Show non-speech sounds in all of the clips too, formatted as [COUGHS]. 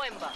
Coimba.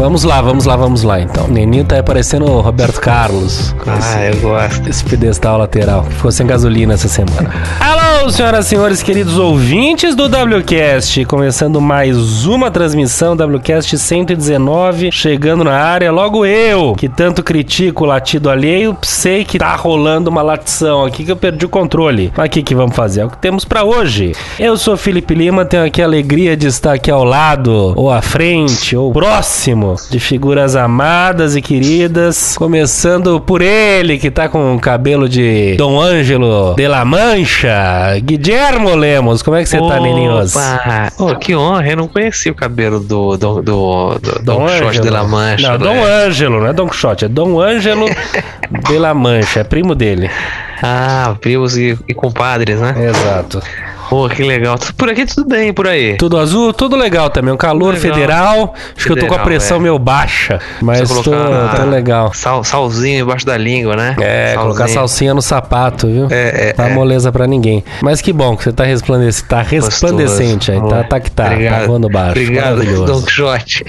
Vamos lá, vamos lá, vamos lá então. O Neninho tá parecendo o Roberto Carlos. com esse- Ah, eu gosto. esse pedestal lateral. Ficou sem gasolina essa semana. Alô, senhoras e senhores, queridos ouvintes do WCast. Começando mais uma transmissão WCast 119. Chegando na área, logo eu, que tanto critico o latido alheio, sei que tá rolando uma latição aqui que eu perdi o controle. Mas o que, que vamos fazer? É o que temos pra hoje. Eu sou Felipe Lima, tenho aqui a alegria de estar aqui ao lado, ou à frente, ou próximo de figuras amadas e queridas. Começando por ele, que tá com o cabelo de Dom Ângelo de la Mancha, Guillermo Lemos. Como é que você tá, Neninhos? Opa! Pô, que honra, eu não conheci o cabelo do, do, do, do Dom Quixote de la Mancha. Não, Dom né? Ângelo, não é Dom Quixote, é Dom Ângelo [LAUGHS] de la Mancha, é primo dele. Ah, primos e, e compadres, né? Exato. Pô, que legal. Por aqui tudo bem, por aí. Tudo azul, tudo legal também. Um calor Legal. federal. Acho que eu tô com a Federal, pressão é. meio baixa, mas tô, colocar- tô legal. Sal, salzinho embaixo da língua, né? É, colocar Salzinho. salsinha no sapato, viu? É, é, Tá é. moleza pra ninguém. Mas que bom que você tá resplandecente, tá resplandecente aí, tá, tá que tá, tá voando baixo. Obrigado. Dom Quixote.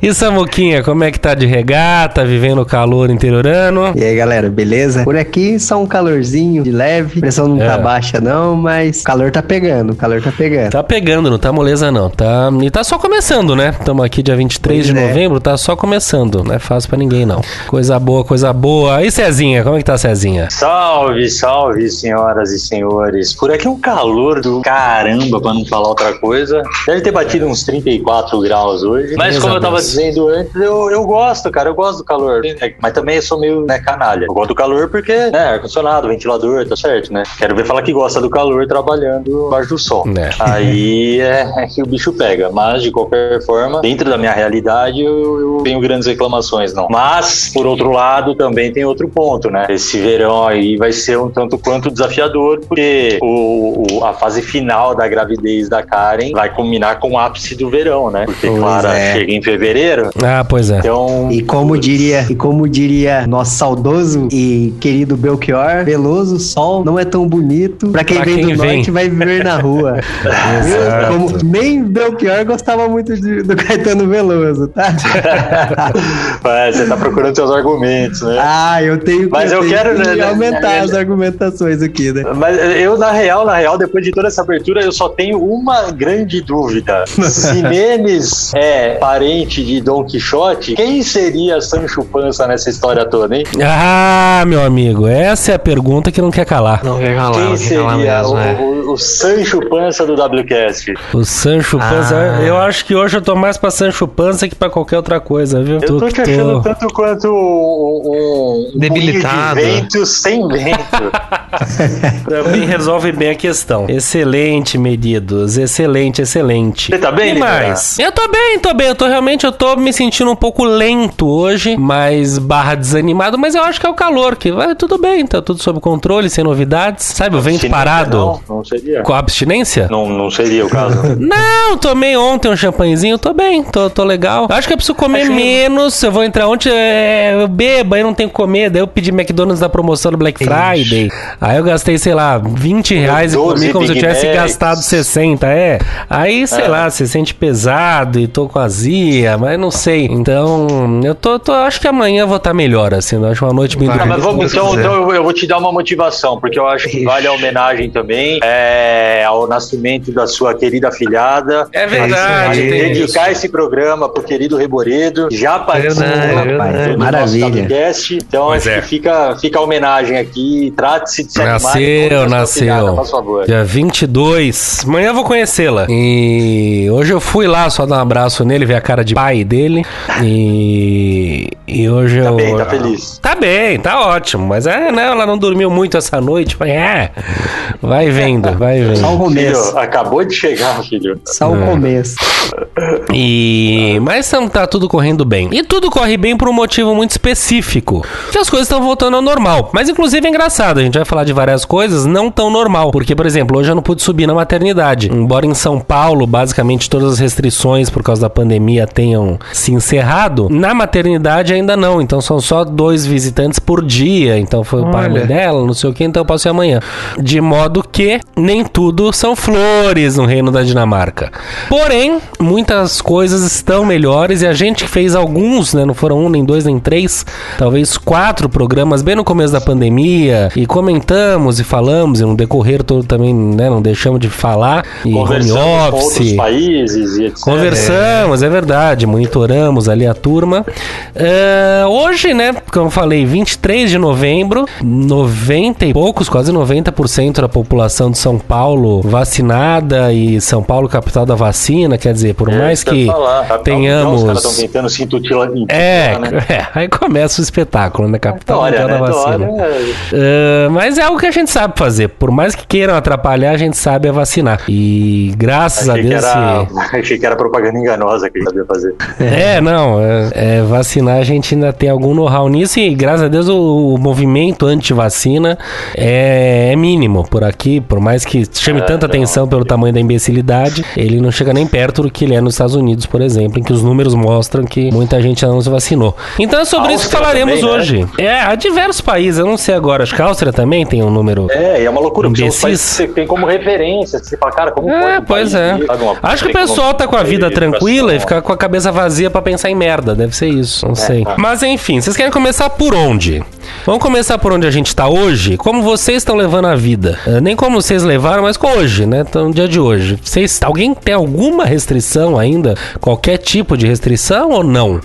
E Samuquinha, como é que tá de regata, vivendo o calor interiorano? E aí, galera, beleza? Por aqui só um calorzinho de leve. Pressão não É. tá baixa não, mas calor tá pegando, o calor tá pegando. Tá pegando, não tá moleza não. Tá, e tá só começando, né? Estamos aqui dia 23 de Pois é. novembro, tá só começando. Não é fácil pra ninguém não. Coisa boa, coisa boa. E Cezinha, como é que tá Cezinha? Salve, salve, senhoras e senhores. Por aqui é um calor do caramba, pra não falar outra coisa. Deve ter batido uns 34 graus hoje. Mas como eu tava Deus. dizendo antes, eu, eu gosto, cara, eu gosto do calor. É, Mas também eu sou meio né, canalha. Eu gosto do calor porque, né, ar-condicionado, ventilador, tá certo, né? Quero ver falar que gosta do calor trabalhando embaixo do sol. É. Aí é, é que o bicho pega. Mas, de qualquer forma, dentro da minha realidade, eu, eu tenho grandes reclamações, não. Mas, por outro lado, também tem outro ponto, né? Esse verão aí vai ser um tanto quanto desafiador, porque o, o- a fase final da gravidez da Karen vai culminar com o ápice do verão, né? Porque Pois Clara é. chega em fevereiro. Ah, pois é. Então. E como diria, e como diria nosso saudoso e querido Belchior, Veloso, sol não é tão bonito. Pra quem Pra vem quem do vem. norte vai viver na rua. [LAUGHS] Exato. Como nem Belchior gostava muito de- do Caetano Veloso, tá? [LAUGHS] É, você tá procurando seus argumentos, né? ah, eu tenho que, Mas eu tenho quero, que né, né, aumentar né, as argumentações aqui, né? Mas eu, na real, na real, depois de toda essa abertura, eu só tenho uma grande dúvida. [LAUGHS] Se Menes é parente de Dom Quixote, quem seria Sancho Panza nessa história toda, hein? Ah, meu amigo, essa é a pergunta que não quer calar. Não quer calar, Quem não quer calar seria mesmo, o, é. o- o Sancho Panza do WCast? O Sancho Panza, Ah. eu acho que hoje eu tô mais pra Sancho Panza que pra qualquer outra coisa, viu? Eu tô que te achando tanto quanto um, um Debilitado. de vento sem vento. [LAUGHS] Também resolve bem a questão. Excelente, medidos. Excelente, excelente. Você tá bem, E mais? Eu tô bem, tô bem. Eu tô realmente, eu tô me sentindo um pouco lento hoje, mais barra desanimado, mas eu acho que é o calor, que vai tudo bem, tá tudo sob controle, sem novidades. Sabe, o vento parado Não, não seria. com a abstinência? Não, não seria o caso. [LAUGHS] Não, tomei ontem um champanhezinho, tô bem, tô, tô legal. Acho que eu preciso comer Acho que- menos. Eu vou entrar ontem, é, eu bebo, aí não tenho que comer. Daí eu pedi McDonald's da promoção do Black Friday. Aí eu gastei, sei lá, 20 reais e 12 comi como se eu tivesse Macs. gastado 60, é. Aí, sei É. lá, você sente pesado e tô com azia, mas não sei. Então, eu tô, tô acho que amanhã eu vou estar melhor, assim. Eu acho uma noite bem. Tá, dormida. mas vamos, então, quiser. então eu- eu vou te dar uma motivação, porque eu acho que vale a homenagem também. É, é, ao nascimento da sua querida filhada. É verdade, tem dedicar isso. esse programa pro querido Reboredo. Já participou do verdade. nosso Maravilha. WCast. Então Pois acho é. que fica, fica a homenagem aqui. Trate-se de se animar. Nasceu, e nasceu. filhada. Dia 22. Amanhã eu vou conhecê-la. E hoje eu fui lá só dar um abraço nele, ver a cara de pai dele. E, e hoje Tá eu. bem, tá feliz. Tá bem, tá ótimo. Mas é, né? Ela não dormiu muito essa noite. Mas é. Vai vendo, vai Só o começo. Filho, acabou de chegar, filho. Só É. o começo. E. Mas não tá tudo correndo bem. E tudo corre bem por um motivo muito específico. Que as coisas estão voltando ao normal. Mas inclusive é engraçado, a gente vai falar de várias coisas não tão normal. Porque, por exemplo, hoje eu não pude subir na maternidade. Embora em São Paulo, basicamente, todas as restrições por causa da pandemia tenham se encerrado, na maternidade ainda não. Então são só dois visitantes por dia. Então foi o pai dela, não sei o que, então eu posso ir amanhã. De modo que nem tudo são flores no reino da Dinamarca. Porém, muitas coisas estão melhores e a gente fez alguns, né? Não foram um, nem dois, nem três, talvez quatro programas bem no começo da pandemia e comentamos e falamos e no decorrer todo também, né? Não deixamos de falar e home Conversamos com outros office. países e etc. Conversamos, é verdade, monitoramos ali a turma. É, hoje, né, como eu falei, 23 de novembro, 90 e poucos, quase 90% da população de São Paulo vacinada e São Paulo capital da vacina, quer dizer, por É, mais que falar. Afinal, tenhamos- Os caras estão tentando se intutilar. é, né? [LAUGHS] é, aí começa o espetáculo, né? Capital Dória, mundial né? da vacina. É, mas é algo que a gente sabe fazer. Por mais que queiram atrapalhar, a gente sabe é vacinar. E graças achei, a que Deus. era, se- [LAUGHS] achei que era propaganda enganosa que ele sabia fazer. [LAUGHS] É, não, é, é, vacinar a gente ainda tem algum know-how nisso e graças a Deus o, o movimento anti-vacina é, é mínimo por aqui, por mais que chame É, tanta atenção pelo tamanho da imbecilidade, ele não chega nem perto do que ele é nos Estados Unidos, por exemplo, em que os números mostram que muita gente não se vacinou. Então é sobre isso que falaremos também, né? hoje. É, há diversos países, eu não sei agora, acho que a Áustria também tem um número... É, e é uma loucura, porque os Imbecis. países que você tem como referência. Você fala, cara, como pode É, um pois é. que Acho que o pessoal tá com a vida tranquila e fica com a cabeça vazia pra pensar em merda. Deve ser isso, não sei. tá. Mas enfim, vocês querem começar por onde? Vamos começar por onde a gente tá hoje? Como vocês estão levando a vida? Eh, Nem como vocês levaram, mas com hoje, né? Então, no dia de hoje. Vocês, alguém tem alguma restrição ainda? Qualquer tipo de restrição ou não?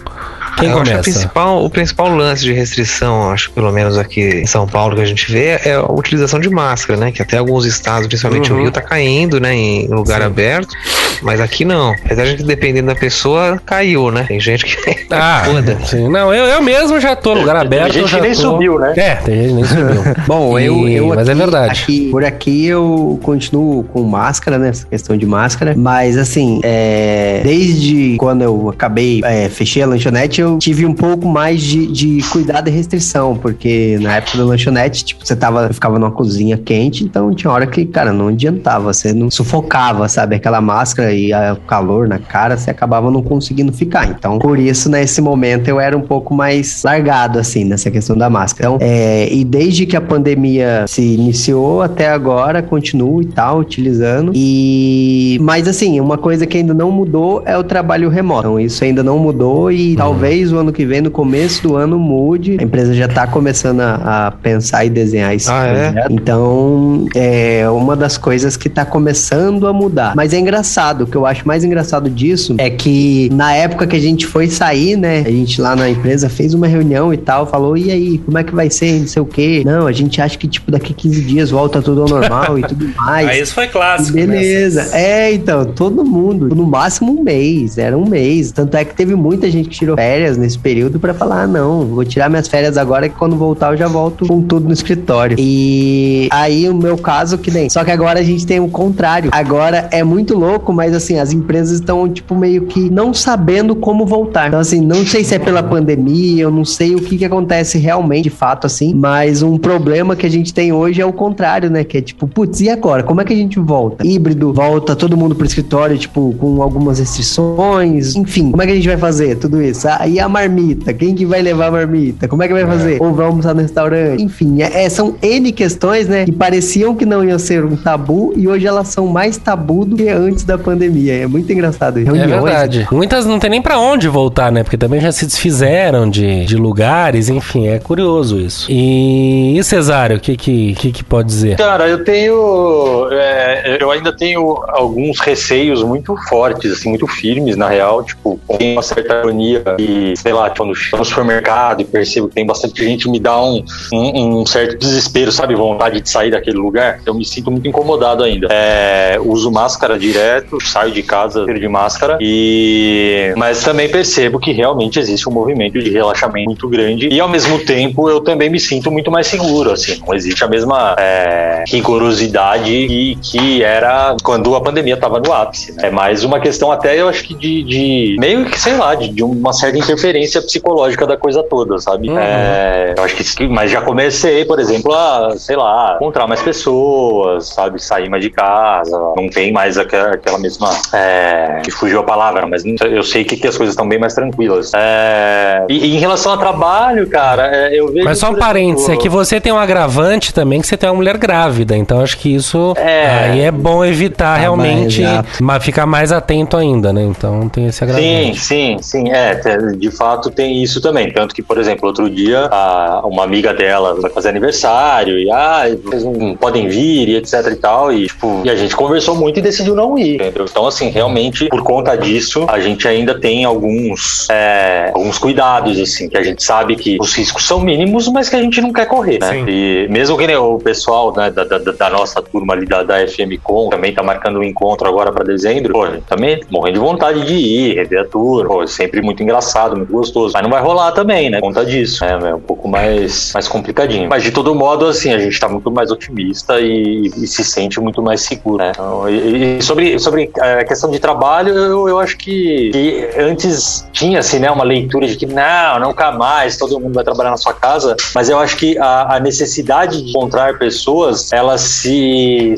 Quem Eu acho que a começa? principal, o principal lance de restrição, acho que pelo menos aqui em São Paulo que a gente vê, é a utilização de máscara, né? Que até alguns estados, principalmente Uhum. o Rio, tá caindo, né? Em lugar aberto, mas aqui não. Apesar de que dependendo da pessoa, caiu, né? Tem gente que. [LAUGHS] Ah, Foda. sim. Não, eu, eu mesmo já tô no lugar Tem aberto. gente eu já que nem tô- subiu, né? É, tem gente que nem subiu. [LAUGHS] Bom, eu, E- eu mas é aqui- verdade. aqui- por aqui eu continuo com máscara, né? Essa questão de máscara. Mas assim, é, desde quando eu acabei, é, fechei a lanchonete, eu tive um pouco mais de, de cuidado e restrição. Porque na época da lanchonete, tipo, você tava, eu ficava numa cozinha quente, então tinha hora que, cara, não adiantava. Você não sufocava, sabe? Aquela máscara e a- o calor na cara, você acabava não conseguindo ficar. Então, por isso, nesse momento, eu era um pouco mais largado, assim, nessa questão da máscara. Então, é, e desde que a pandemia se iniciou até agora, continuo e tal, utilizando. E. Mas, assim, uma coisa que ainda não mudou é o trabalho remoto. Então, isso ainda não mudou e talvez o ano que vem, no começo do ano, mude. A empresa já tá começando a, a pensar e desenhar esse Ah, é? Então, é uma das coisas que tá começando a mudar. Mas é engraçado, o que eu acho mais engraçado disso é que na época que a gente foi sair, né? A gente lá na empresa fez uma reunião e tal, falou: e aí, como é que vai ser? Não sei o quê. Não, a gente acha que, tipo, daqui 15 dias volta tudo ao normal e tudo [LAUGHS] mais. Aí isso foi clássico. né? Beleza. É, então, todo mundo, no máximo um mês, era um mês. Tanto é que teve muita gente que tirou férias nesse período pra falar: ah, não, vou tirar minhas férias agora que quando voltar eu já volto com tudo no escritório. E aí o meu caso que nem. Só que agora a gente tem o contrário. Agora é muito louco, mas assim, as empresas estão, tipo, meio que não sabendo como voltar. Então, assim, não sei se é pela pandemia, eu não sei o que, que acontece realmente, de fato, assim, mas um problema que a gente tem hoje é o contrário, né? Que é tipo, putz, e agora? Como é que a gente volta? Híbrido, volta todo mundo pro escritório, tipo, com algumas restrições, enfim, como é que a gente vai fazer tudo isso? Ah, Aí a marmita, quem que vai levar a marmita? Como é que vai fazer? Ou vai almoçar no restaurante? Enfim, é, é, são N questões, né? Que pareciam que não iam ser um tabu e hoje elas são mais tabu do que antes da pandemia. É muito engraçado. É Reuniões, verdade. Muitas não tem nem pra onde voltar, né? Porque também já se desfizeram de, de lugares, enfim, é curioso isso. E, e Cesário, o que que, que que pode dizer? Cara, eu tenho. é, eu ainda tenho alguns receios muito fortes, assim, muito firmes, na real. Tipo, tem uma certa ironia e, sei lá, quando chego no supermercado e percebo que tem bastante gente, me dá um, um, um certo desespero, sabe? Vontade de sair daquele lugar. Eu me sinto muito incomodado ainda. É, uso máscara direto, saio de casa de máscara e. Mas também percebo que realmente existe um movimento de relaxamento muito grande e, ao mesmo tempo, eu também me sinto muito mais seguro, assim. Não existe a mesma é, rigorosidade que, que era quando a pandemia estava no ápice. né? É mais uma questão até, eu acho que de, de meio que, sei lá, de, de uma certa interferência psicológica da coisa toda, sabe? É, eu acho que, mas já comecei, por exemplo, a, sei lá, encontrar mais pessoas, sabe? Sair mais de casa, não tem mais aquela, aquela mesma, é, que fugiu a palavra, mas eu sei que, que as coisas estão bem mais tranquilas. É, e, e em relação ao trabalho, cara, é, eu vejo... Mas só um parênteses, é que você tem um agravante também, que você tem uma mulher grávida. Então acho que isso É. aí é bom evitar realmente, exato. mas ficar mais atento ainda, né? Então tem esse Sim, agravante. sim, sim. É, te- de fato tem isso também. Tanto que, por exemplo, outro dia, a- uma amiga dela vai fazer aniversário e, ah, vocês não podem vir e etc e tal. E, tipo, e a gente conversou muito e decidiu não ir, entendeu? Então, assim, realmente, por conta disso, a gente ainda tem alguns, é, alguns cuidados, assim, que a gente sabe que os riscos são mínimos, mas que a gente não quer correr, né? Sim. E mesmo que né, o pessoal né, da, da, da nossa turma ali da, da FM Com também tá marcando um encontro agora pra dezembro, pô, a gente também morrendo de vontade de ir, rever a turma, pô, sempre muito engraçado, muito gostoso. Mas não vai rolar também, né? Por conta disso. É, é um pouco mais, mais complicadinho. Mas de todo modo, assim, a gente tá muito mais otimista e, e se sente muito mais seguro, né? Então, e, e sobre, sobre a questão de trabalho, eu, eu acho que, que antes tinha, assim, né, uma leitura de que não, nunca mais, todo mundo vai trabalhar na sua casa, mas eu acho que a, a necessidade de encontrar pessoas, ela se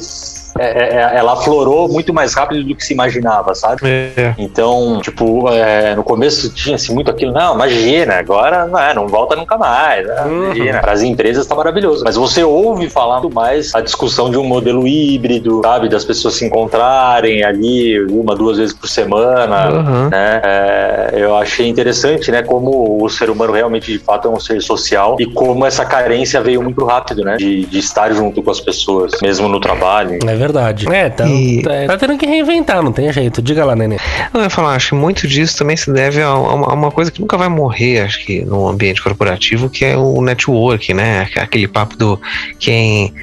é, é, ela aflorou muito mais rápido do que se imaginava, sabe? É. Então, tipo, é, no começo tinha-se muito aquilo, não, imagina, agora não, é, não volta nunca mais. né? Imagina. Para as empresas tá maravilhoso. Mas você ouve falar muito mais a discussão de um modelo híbrido, sabe? Das pessoas se encontrarem ali uma, duas vezes por semana. Uhum. Né? É, eu achei interessante, né? Como o ser humano realmente, de fato, é um ser social e como essa carência veio muito rápido, né? De, de estar junto com as pessoas, mesmo no trabalho. É verdade. É, tá, E- tá, tá tendo que reinventar, não tem jeito. Diga lá, Nenê. Eu ia falar, acho que muito disso também se deve a uma, a uma coisa que nunca vai morrer, acho que, no ambiente corporativo, que é o network, né? Aquele papo do quem,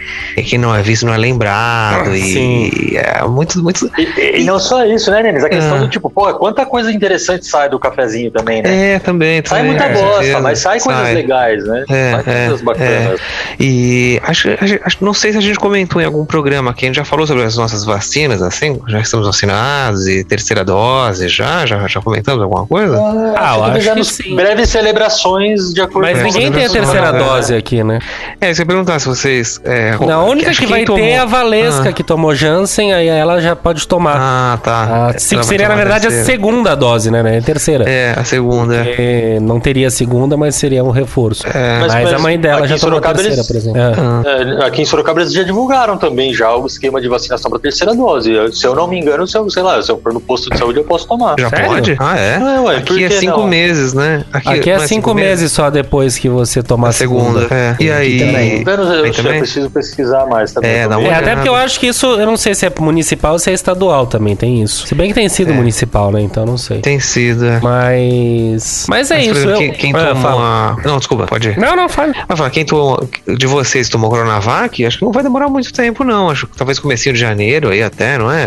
quem não é visto não é lembrado. Ah, e, sim. e é muito, muito. E, e não só isso, né, Nenis? A questão É. do tipo, pô, quanta coisa interessante sai do cafezinho também, né? É, também. sai também, muita bosta, certeza. mas sai coisas Sai. legais, né? É, sai coisas é, bacanas. E acho, acho- acho- não sei se a gente comentou em algum programa aqui, a gente já falou sobre as nossas vacinas, assim, já estamos vacinados e terceira dose, já? Já, já comentamos alguma coisa? Ah, eu acho que fizemos sim. breves celebrações de acordo Mas É, com ninguém tem a terceira né? dose aqui, né? É, você ia perguntar se vocês. É, Não, a única acho que quem vai tomou- ter é a Valesca, Ah. que tomou Janssen, aí ela já pode tomar. Ah, tá. A, Ela se- seria, na verdade, a terceira. segunda dose, né? né? A terceira. É, a segunda. É, não teria a segunda, mas seria um reforço. É. Mas, Mas- a mãe dela já tomou a terceira, eles- por exemplo. É. Ah, É, aqui em Sorocaba eles já divulgaram também já o esquema de vacinação para terceira dose. Se eu não me engano, se eu, sei lá, se eu for no posto de saúde, eu posso tomar. já Sério? pode? Ah, é? É, ué, Aqui é cinco não? meses, né? Aqui é não cinco meses só depois que você tomar A segunda. É. E aí? também. Eu, eu, Aí eu também? preciso pesquisar mais também. É, dá uma É, até porque eu acho que isso, eu não sei se é municipal ou se é estadual também, tem isso. Se bem que tem sido É. municipal, né? Então não sei. Tem sido. é. Mas. Mas é Mas, isso. exemplo, eu- quem, quem Ah, tomou fala. a. Não, desculpa, pode ir. Não, não, fala. Vai falar, quem tomou, de vocês tomou Coronavac, acho que não vai demorar muito tempo, não. Acho que talvez comecinho de janeiro aí até, não é?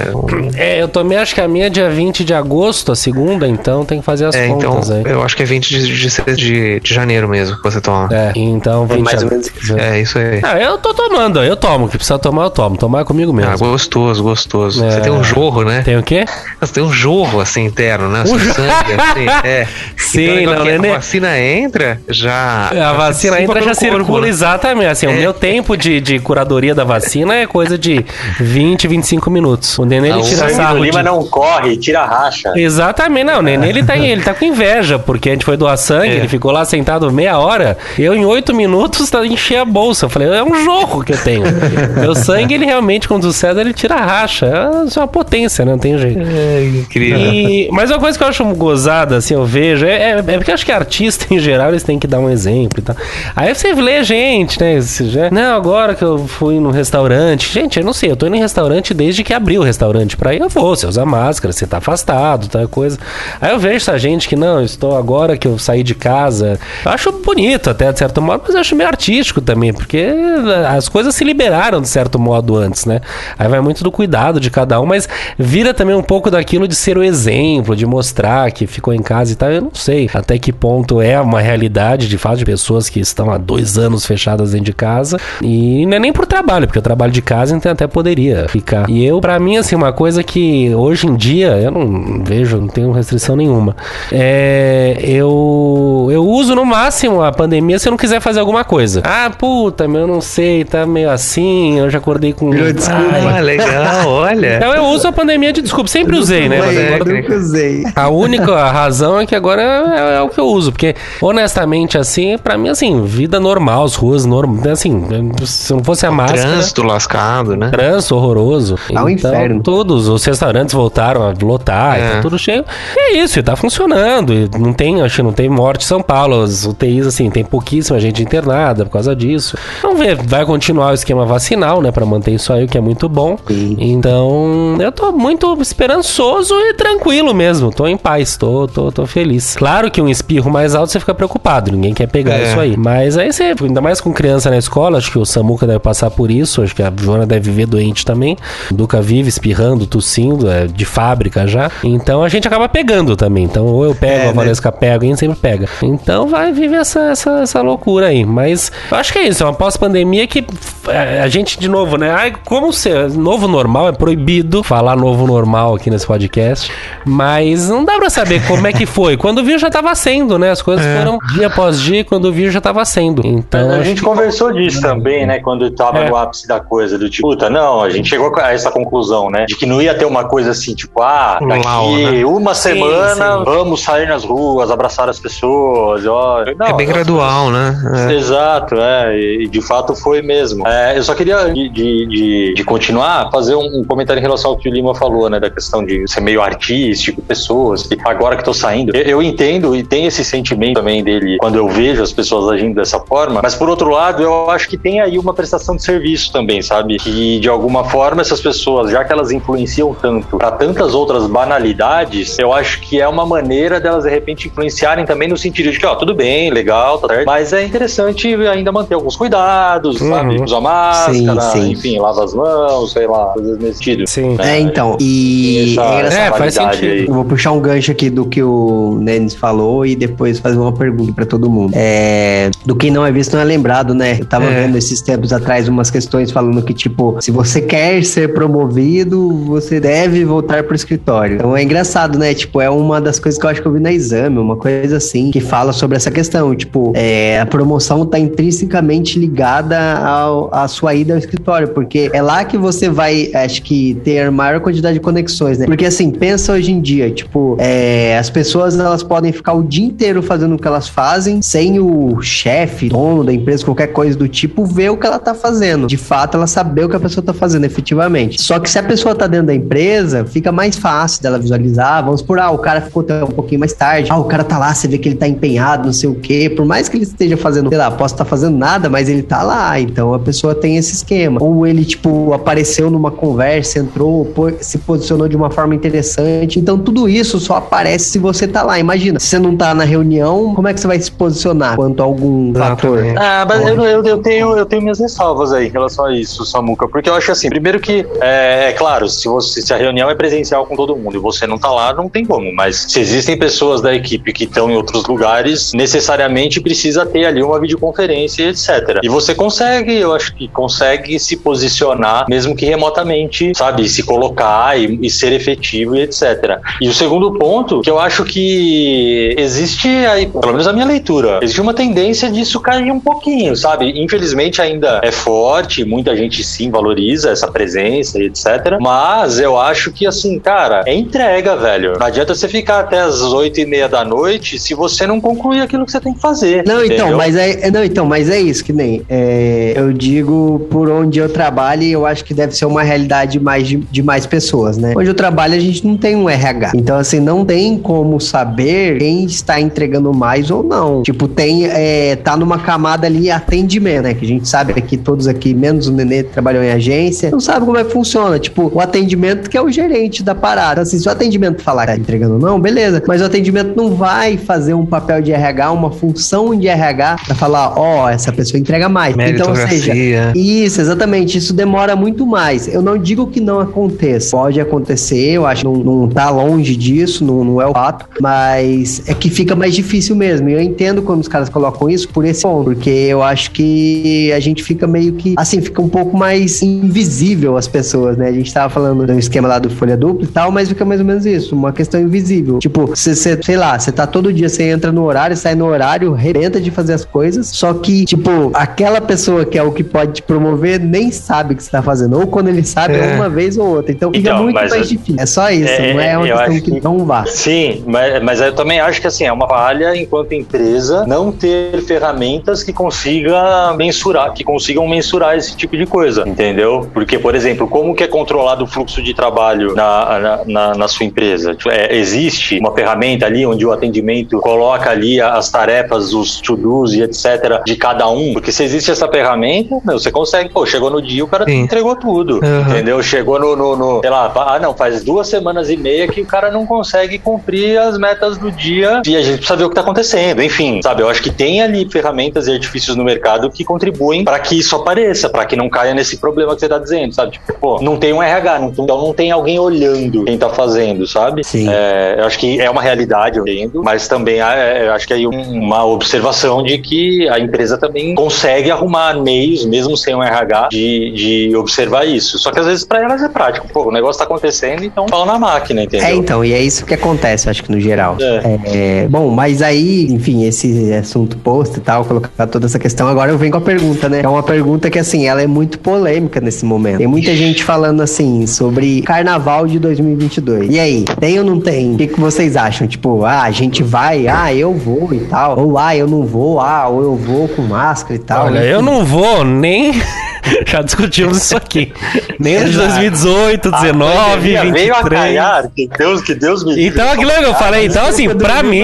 É, eu tomei, acho que a minha é dia 20 de agosto, a segunda, então tem que fazer as É, então, contas aí. eu acho que é 20 de, de, de, de janeiro mesmo que você toma. É, então 20 mais de ou menos agosto. É, isso aí. Ah, eu tô tomando, eu tomo. Que precisa tomar, eu tomo. Tomar é comigo mesmo. Ah, gostoso, gostoso. É. Você tem um jorro, né? Tem o quê? Você tem um jorro assim interno, né? O Um sangue, assim, [LAUGHS] é. Sim, Então, não, que nenê. A vacina entra, já. A vacina entra já corpo, circula né? exatamente. Assim, o É. meu tempo de, de curadoria da vacina é coisa de 20, 25 minutos. O Nenê ele Ah, tira sangue O sarro. de- Lima não corre, tira racha. Exatamente, não, o Nenê ele tá, ele tá com inveja, porque a gente foi doar sangue, É. ele ficou lá sentado meia hora, eu em oito minutos tá, enchi a bolsa. Eu falei, é um jogo que eu tenho. [LAUGHS] Meu sangue, ele realmente, quando o César, ele tira racha. É é uma potência, né? Não tem jeito. É incrível. E, mas uma coisa que eu acho gozada, assim, eu vejo, é, é- é porque eu acho que artista, em geral, eles têm que dar um exemplo e tal. Aí você lê gente, né? Não, agora que eu fui num restaurante. Gente, eu não sei, eu tô indo em restaurante desde que abriu o restaurante. Pra ir, eu vou, você usa máscara, você tá afastado, tá coisa. Aí eu vejo essa gente que, não, estou agora que eu saí de casa. Eu acho bonito até, de certo modo, mas eu acho meio artístico também, porque as coisas se liberaram de certo modo antes, né? Aí vai muito do cuidado de cada um, mas vira também um pouco daquilo de ser o exemplo, de mostrar que ficou em casa e tal. Eu não sei até que ponto é uma realidade de fato de pessoas que estão há dois anos fechadas dentro de casa. E não é nem por trabalho, porque o trabalho de casa então até poderia ficar. E eu, pra mim, assim, uma coisa que hoje em dia eu não vejo, não tenho restrição nenhuma. É, eu, eu uso no máximo a pandemia se eu não quiser fazer alguma coisa. Ah, puta, meu, eu não sei, tá meio assim, eu já acordei com. Virou desculpa. Ah, legal, olha. [LAUGHS] Então eu uso a pandemia de desculpa. Sempre usei, né? Mas Ué, agora- nunca usei. a única [LAUGHS] razão é que agora é, é o que eu uso, porque honestamente assim, pra mim assim, vida normal, as ruas normais, assim, se não fosse a máscara, Trânsito lascado, né? trânsito horroroso. Tá um inferno. Todos os restaurantes voltaram a lotar, É. tá tudo cheio. E é isso, e tá funcionando. E não tem, acho que não tem morte em São Paulo. As UTIs, assim, tem pouquíssima gente internada por causa disso. Vamos ver, vai continuar o esquema vacinal, né, pra manter isso aí, o que é muito bom. Sim. Então, eu tô muito esperançoso e tranquilo mesmo. Tô em paz, tô, tô, tô feliz. Claro que um espirro mais alto você fica preocupado, ninguém quer pegar É. isso aí. Mas aí você, ainda mais com criança na escola, acho que o Samuca deve passar por isso, acho que a Joana deve viver doente também. O Duca vive espirrando, tossindo, é de fábrica já. Então a gente acaba pegando também. Então, ou eu pego, É, a né? Valesca pega, a gente sempre pega. Então vai viver essa, essa, essa loucura aí. Mas eu acho que é isso, é uma pós-pandemia que é, a gente, de novo, né? Ai, como ser novo normal, é proibido falar novo normal aqui nesse podcast. Mas não dá pra saber como é que foi. Quando viu, já tava sendo, né? As coisas foram dia após dia, quando viu, já tava sendo. Então. a acho gente conversou disso também, né? Quando tava É. no ápice da coisa, do tipo, puta, não, a gente chegou a essa conclusão, né? De que não ia ter uma coisa assim, tipo, ah, daqui lau, né? uma semana sim. vamos sair nas ruas, abraçar as pessoas, ó. Não, é bem eu- gradual, né? É. Exato, é, e de fato foi mesmo. É, eu só queria, de, de, de, de continuar, fazer um, um comentário em relação ao que o Lima falou, né, da questão de ser meio artístico, pessoas, que agora que tô saindo, eu, eu entendo e tem esse sentimento também dele quando eu vejo as pessoas agindo dessa forma, mas por outro lado, eu acho que tem aí uma prestação de serviço também, sabe? Que de alguma forma essas pessoas, já que elas influenciam tanto para tantas outras banalidades, eu acho que é uma maneira delas de repente influenciarem também no sentido de que, ó, tudo bem, legal, tá certo, mas é interessante ainda manter alguns cuidados, Uhum. sabe? Usar máscara, Sim, sim. enfim, lava as mãos, sei lá, coisas nesse sentido. Sim. É, então, e Essa- é engraçado. É, faz sentido. aí. Eu vou puxar um gancho aqui do que o Nenis falou e depois fazer uma pergunta pra todo mundo. É, do que não é visto não é lembrado, né? Eu tava É. vendo esses tempos atrás umas questões falando que, tipo, se você quer ser promovido, você deve voltar pro escritório. Então é engraçado, né? Tipo, é uma das coisas que eu acho que eu vi na exame, uma coisa assim, que fala sobre essa questão. Tipo, é, a promoção tá intrinsecamente ligada ao, à sua ida ao escritório, porque é lá que você vai, acho que, ter maior quantidade de conexões, né? Porque assim, pensa hoje em dia, tipo, é, as pessoas elas podem ficar o dia inteiro fazendo o que elas fazem, sem o chefe, dono da empresa, qualquer coisa do tipo, ver o que ela tá fazendo. De fato, ela saber o que a pessoa tá fazendo efetivamente. Só que se a pessoa tá dentro da empresa, fica mais fácil dela visualizar. Vamos por, ah, o cara ficou até um pouquinho mais tarde. Ah, o cara tá lá, você vê que ele tá empenhado, não sei o quê. Por mais que ele esteja fazendo, sei lá, possa estar fazendo nada, mas ele tá lá. Então a pessoa tem esse esquema. Ou ele, tipo, apareceu numa conversa, entrou, se posicionou de uma forma interessante. Então tudo isso só aparece se você tá lá. Imagina, se você não tá na reunião, como é que você vai se posicionar quanto a algum fator? Exatamente. Ah, mas eu, eu, eu tenho, eu tenho minhas ressalvas aí em relação a isso, Samuca, porque eu acho assim, primeiro que, é, é claro, se, você, se a reunião é presencial com todo mundo e você não tá lá, não tem como, mas se existem pessoas da equipe que estão em outros lugares, necessariamente precisa ter ali uma videoconferência, etc. E você consegue, eu acho que consegue se posicionar, mesmo que remotamente, sabe, se colocar e, e ser efetivo e etc. E o segundo ponto, que eu acho que existe aí, pelo menos a minha leitura, existe uma tendência disso cair um pouquinho, sabe? Infelizmente ainda é forte, muita gente sim valoriza, precisa, essa presença e etc. Mas eu acho que, assim, cara, é entrega, velho. Não adianta você ficar até as oito e meia da noite se você não concluir aquilo que você tem que fazer. Não, então, entendeu? mas é, é- não, então, mas é isso que nem é, eu digo por onde eu trabalho eu acho que deve ser uma realidade mais de, de mais pessoas, né? Onde eu trabalho a gente não tem um RH, então assim não tem como saber quem está entregando mais ou não. Tipo tem é, tá numa camada ali atendimento, né? Que a gente sabe que todos aqui menos o Nenê que trabalhou em agência não sabe como é que funciona. Tipo o atendimento que é o gerente da parada. Então, assim, se o atendimento falar que tá entregando não, beleza. Mas o atendimento não vai fazer um papel de RH, uma função de RH pra falar, ó, essa pessoa entrega mais. Então, ou seja, isso, exatamente. Isso demora muito mais. Eu não digo que não aconteça. Pode acontecer, eu acho que não, não tá longe disso, não, não é o fato. Mas é que fica mais difícil mesmo. E eu entendo quando os caras colocam isso por esse ponto. Porque eu acho que a gente fica meio que. Assim, fica um pouco mais invisível as pessoas, né? A gente tava falando do esquema lá do folha dupla e tal, mas fica mais ou menos isso. Uma questão invisível. Tipo, você, sei lá, você tá todo dia, você entra no horário, sai no horário, rebenta de fazer as coisas. Só que, tipo, aquela pessoa que é o que pode te promover nem sabe o que você tá fazendo. Ou quando ele sabe, é, É. uma vez ou outra. Então, fica Então, muito mais eu- difícil. É só isso, É, não é uma questão que, que- não vá. Sim, mas, mas eu também acho que assim, é uma falha enquanto empresa não ter ferramentas que consiga mensurar, que consigam mensurar esse tipo de coisa, entendeu? Porque, por exemplo, como que é controlado o fluxo de trabalho na, na, na- na sua empresa? É, existe uma ferramenta ali onde o atendimento coloca ali as tarefas, os to-dos e etc. de cada um? Porque se existe essa ferramenta, meu, você consegue, pô, chegou no dia, o cara Sim. entregou tudo, Uhum. entendeu? Chegou no, no, no- sei lá, ah não, faz duas semanas e meia que o cara não consegue cumprir as metas do dia e a gente precisa ver o que tá acontecendo, enfim, sabe? Eu acho que tem ali ferramentas e artifícios no mercado que contribuem para que isso apareça, para que não caia nesse problema que você tá dizendo, sabe? Tipo, pô, não tem um RH, não, então não tem alguém olhando quem tá fazendo, sabe? Sim. É, eu acho que é uma realidade, eu entendo, mas também é, eu acho que aí um- uma observação de que a empresa também consegue arrumar meios, mesmo sem um RH, de, de observar isso. Só que às vezes para elas é prático. Pô, o negócio tá acontecendo, então fala na máquina, entendeu? É, então, e é isso que acontece, acho que no geral. É. É, bom, mas aí, enfim, esse assunto posto e tal, colocar toda essa questão, agora eu venho com a pergunta, né? É uma pergunta que, assim, ela é muito polêmica nesse momento. Tem muita gente falando, assim, sobre carnaval de 2022. E aí, tem ou não tem? O que, que vocês acham? Tipo, ah, a gente vai, ah, eu vou e tal. Ou, ah, eu não vou, ah, ou eu vou com máscara e tal. Olha, eu não vou nem. [LAUGHS] [LAUGHS] Já discutimos isso aqui. Nem de 2018, 19, Pandemia veio a 23. calhar, que Deus, que Deus me. Então, aquilo que eu falei. Então, assim, pra mim,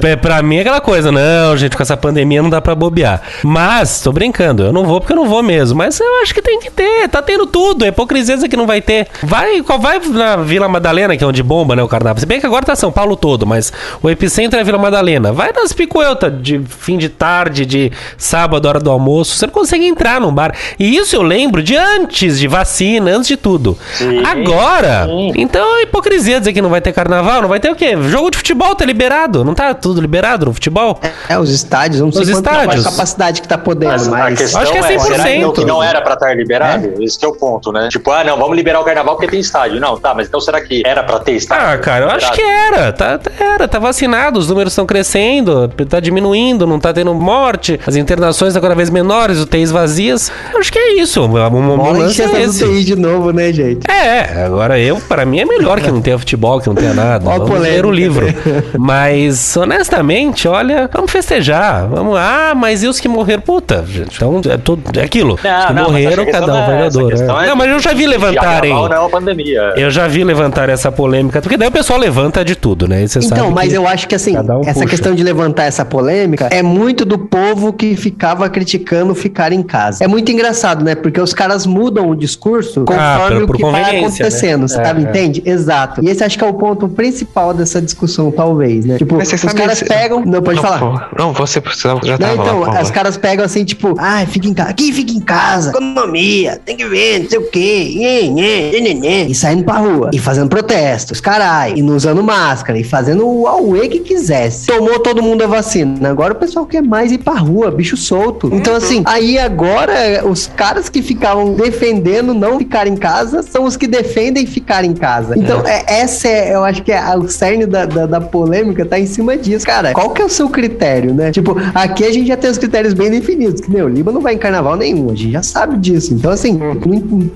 pra- pra mim é aquela coisa, não, gente, com essa pandemia não dá pra bobear. Mas, tô brincando, eu não vou porque eu não vou mesmo. Mas eu acho que tem que ter, tá tendo tudo. É hipocrisia que não vai ter. Vai, vai na Vila Madalena, que é onde bomba, né, o carnaval. Se bem que agora tá São Paulo todo, mas o epicentro é a Vila Madalena. Vai nas picueltas de fim de tarde, de sábado, hora do almoço. Você não consegue entrar num bar. E isso eu lembro de antes de vacina, antes de tudo. Sim, Agora, sim. então é hipocrisia dizer que não vai ter carnaval, não vai ter o quê? Jogo de futebol tá liberado, não tá tudo liberado no futebol? É, os estádios, não sei Os quanto- estádios. a capacidade que tá podendo, Mas, mas... a questão acho que é é, será que não, 100%. que não era pra estar liberado? Esse que é o ponto, né? Tipo, ah, não, vamos liberar o carnaval porque tem estádio. Não, tá, mas então será que era pra ter estádio? Ah, cara, eu acho que era, tá, tá- era, tá vacinado, os números estão crescendo, tá diminuindo, não tá tendo morte, as internações estão cada vez menores, UTIs vazias. Eu Acho que é isso, o, o, o Bola lance encher é esse. UTI de novo, né, gente? É, agora eu, para mim é melhor que não tenha futebol, que não tenha nada. Ó vamos polêmica. ler o livro. [LAUGHS] Mas, honestamente, olha, vamos festejar. Vamos, ah, mas e os que morreram? Puta, gente. Então, é, tudo, é aquilo. os que Não, não, morreram, cada um não é questão é. é Não, mas eu já vi levantarem. Não é uma pandemia. Eu já vi levantar essa polêmica, porque daí o pessoal levanta de tudo, né? Então, sabe mas eu acho que assim, um essa puxa. questão de levantar essa polêmica é muito do povo que ficava criticando ficar em casa. É muito engraçado, né? Porque os caras mudam o discurso Ah, conforme por- por o que vai acontecendo, né? você É, sabe? é. Entende? Exato. E esse acho que é o ponto principal dessa discussão, talvez, né? Tipo, os sabe caras se- pegam. Não, pode não, falar. pô, não, você precisa- já Não, tava lá, então, os caras pegam assim, tipo, ah, fica em casa. Aqui fica em casa. Economia, tem que ver, não sei o quê. Nhê, nhê, nhê, nhê, nhê. E saindo pra rua. E fazendo protestos, carai. E não usando máscara. E fazendo o auê que quisesse. Tomou todo mundo a vacina. Agora o pessoal quer mais ir pra rua, bicho solto. Então, assim, aí agora os caras que ficavam defendendo não ficar em casa são os que defendem ficar em casa. Então, é, essa é, eu acho que é o cerne da, da, da polêmica tá em cima disso. Cara, qual que é o seu critério, né? Tipo, aqui a gente já tem os critérios bem definidos, que, meu, o Lima não vai em carnaval nenhum, a gente já sabe disso. Então, assim,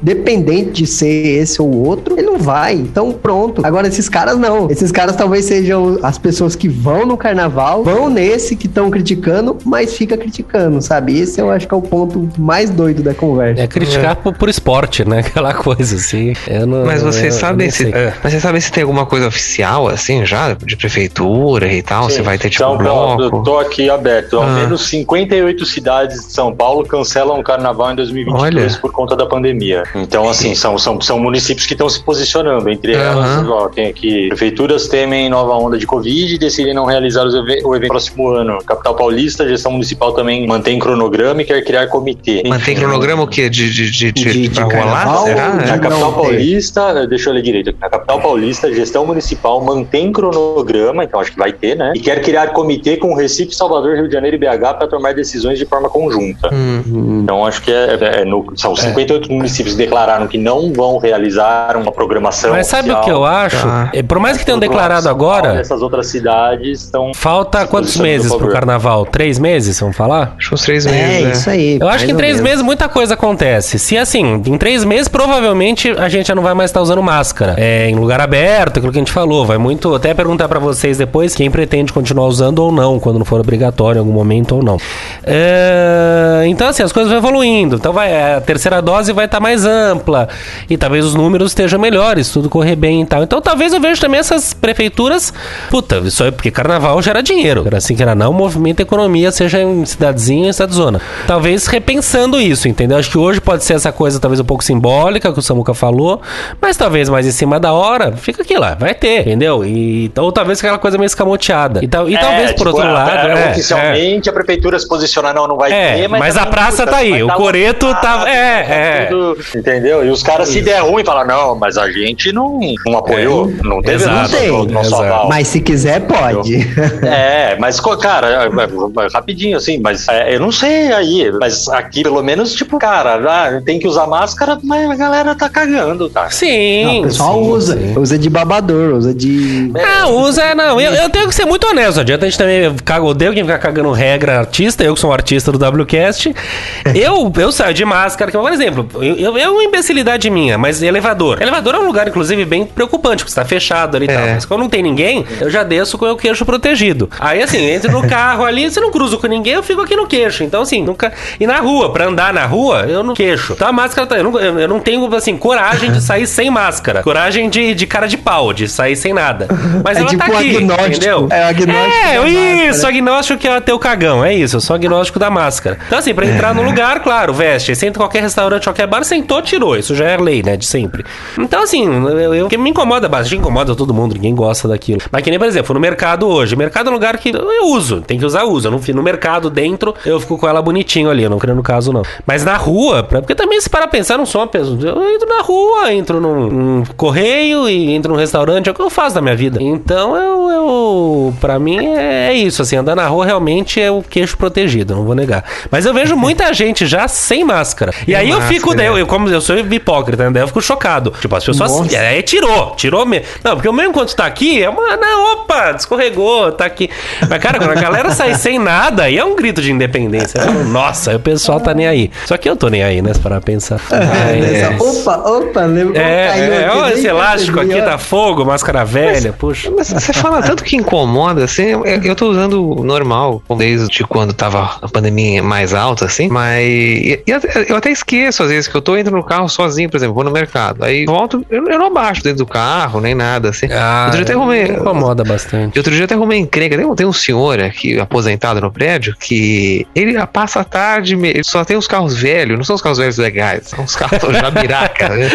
independente de ser esse ou outro, ele não vai. Então, pronto. Agora, esses caras não. Esses caras talvez sejam as pessoas que vão no carnaval, vão nesse que estão criticando, mas fica criticando, sabe? Esse eu acho que é o ponto mais doido da conversa. É criticar por, por esporte, né? [LAUGHS] Aquela coisa assim. Eu não- Mas vocês eu- eu sabem não se. sei. Mas vocês sabem se tem alguma coisa oficial, assim, já? De prefeitura e tal? Se vai ter tipo então, eu bloco? tô aqui aberto. Ao Ah. menos 58 cidades de São Paulo cancelam o carnaval em 2022 Olha. por conta da pandemia. Então, assim, são, são, são municípios que estão se posicionando. Entre elas, ó, tem aqui: prefeituras temem nova onda de Covid e decidem não realizar o evento no próximo ano. Capital Paulista, a gestão municipal também mantém cronograma e quer criar comitê. Mantém Enfim, cronograma o quê? De, de, de, de, De- rolar? Será? Na capital Não tem. paulista, deixa eu ler direito aqui. Na capital paulista, a gestão municipal mantém cronograma, então acho que vai ter, né? E quer criar comitê com Recife, Salvador, Rio de Janeiro e BH para tomar decisões de forma conjunta. Hum. Então acho que é, é- é no- são 58 municípios que declararam que não vão realizar uma programação. Mas sabe o oficial. que eu acho? Tá. É, Por mais que tenham declarado agora, Essas outras cidades estão. falta quantos meses pro carnaval? Três meses, vamos falar? Acho que uns três É, meses, né? isso aí. Eu acho que três meses muita coisa acontece. Se assim, em três meses, provavelmente a gente já não vai mais estar usando máscara. É em lugar aberto, aquilo que a gente falou. Vai muito. Até perguntar pra vocês depois quem pretende continuar usando ou não, quando não for obrigatório em algum momento ou não. É, Então, assim, as coisas vão evoluindo. Então, vai, a terceira dose vai estar mais ampla. E talvez os números estejam melhores, tudo correr bem e tal. Então, talvez eu veja também essas prefeituras. Puta, isso aí, porque carnaval gera dinheiro. Era assim que era não, movimenta a economia, seja em cidadezinha, em cidade-zona. Talvez repensando isso, entendeu? Acho que hoje pode ser essa coisa talvez um pouco simbólica, que o Samuca falou, mas talvez mais em cima da hora, fica aqui lá, vai ter, entendeu? E, ou talvez aquela coisa meio escamoteada. E, tal, e É, talvez, por tipo, outro a- lado. a- é, é. oficialmente a prefeitura se posiciona, não, não vai É, ter, mas a também, praça tá aí, o dar coreto tá- é, tá é. tudo- entendeu? E os caras, se der ruim, falam, não, mas a gente não, não apoiou, não teve exato, exato. aval. Mas se quiser, pode. [LAUGHS] É, mas, cara, é, é, é, rapidinho, assim, mas é, eu não sei aí, mas aqui, pelo menos, tipo, cara, ah, tem que usar máscara, mas a galera tá cagando, cara. Sim. Não, o pessoal sim, usa. sim. Usa de babador, usa de. Ah, usa, não. Eu, eu tenho que ser muito honesto. Não adianta a gente também caga, odeio quem ficar cagando regra artista. Eu que sou um artista do WCast. [LAUGHS] eu, eu saio de máscara, que é um exemplo. Eu, eu- é uma imbecilidade minha, mas elevador. Elevador é um lugar, inclusive, bem preocupante, porque você tá fechado ali e tal. É. Mas quando não tem ninguém, eu já desço com o queixo protegido. Aí, assim, entro no [LAUGHS] carro ali, se não cruzo com ninguém, eu fico aqui no queixo. Então, assim, nunca. E na rua, pra andar na rua, eu não queixo. Então a máscara tá. Eu não, eu não tenho, assim, coragem de sair sem máscara. Coragem de, de cara de pau, de sair sem nada. Mas É ela tipo tá aqui, agnóstico. entendeu? É o agnóstico É, máscara. isso, agnóstico que é teu cagão. É isso, eu sou agnóstico da máscara. Então, assim, pra entrar no lugar, claro, veste. Você entra em qualquer restaurante, qualquer bar, sentou, tirou. Isso já é lei, né? De sempre. Então, assim, eu, eu, que me incomoda bastante, incomoda todo mundo, ninguém gosta daquilo. Mas que nem, por exemplo, no mercado hoje. Mercado é um lugar que eu uso, tem que usar, uso. Eu não, no mercado dentro, eu fico com ela bonitinho ali, eu não creio no caso, não. Mas na rua, porque também se para pensar, não sou uma pessoa. Eu entro na rua, entro num, num correio e entro num restaurante, é o que eu faço na minha vida. Então eu, eu pra mim é, é isso, assim, andar na rua realmente é o queixo protegido, não vou negar. Mas eu vejo muita [LAUGHS] gente já sem máscara. E aí eu fico, máscara. daí eu, eu, como eu sou hipócrita, né? Daí eu fico chocado. Tipo, as pessoas. Nossa. Aí tirou, tirou mesmo. Não, porque o meu enquanto tá aqui é uma. Não, opa, descorregou, tá aqui. Mas, cara, quando a galera sai sem nada, aí é um grito de independência. Falo, Nossa, o pessoal tá nem aí. Só que eu tô nem aí, né? Para pensar. Beleza. Opa, opa, lembra É, caiu é, olha esse elástico aqui tá fogo, máscara velha, puxa. Mas você fala tanto que incomoda, assim, eu, eu tô usando normal, desde quando tava a pandemia mais alta, assim, mas e- e até- eu até esqueço, às vezes, que eu tô entrando no carro sozinho, por exemplo, vou no mercado, aí volto, eu, eu não abaixo dentro do carro, nem nada, assim. Ah, Outro dia até arrumei- incomoda bastante. E outro dia até arrumei encrenca. Tem um, tem um senhor aqui, aposentado no prédio, que ele passa a tarde, só tem os carros velhos, não são os carros velhos legais, são os carros [LAUGHS] jabiraca, né?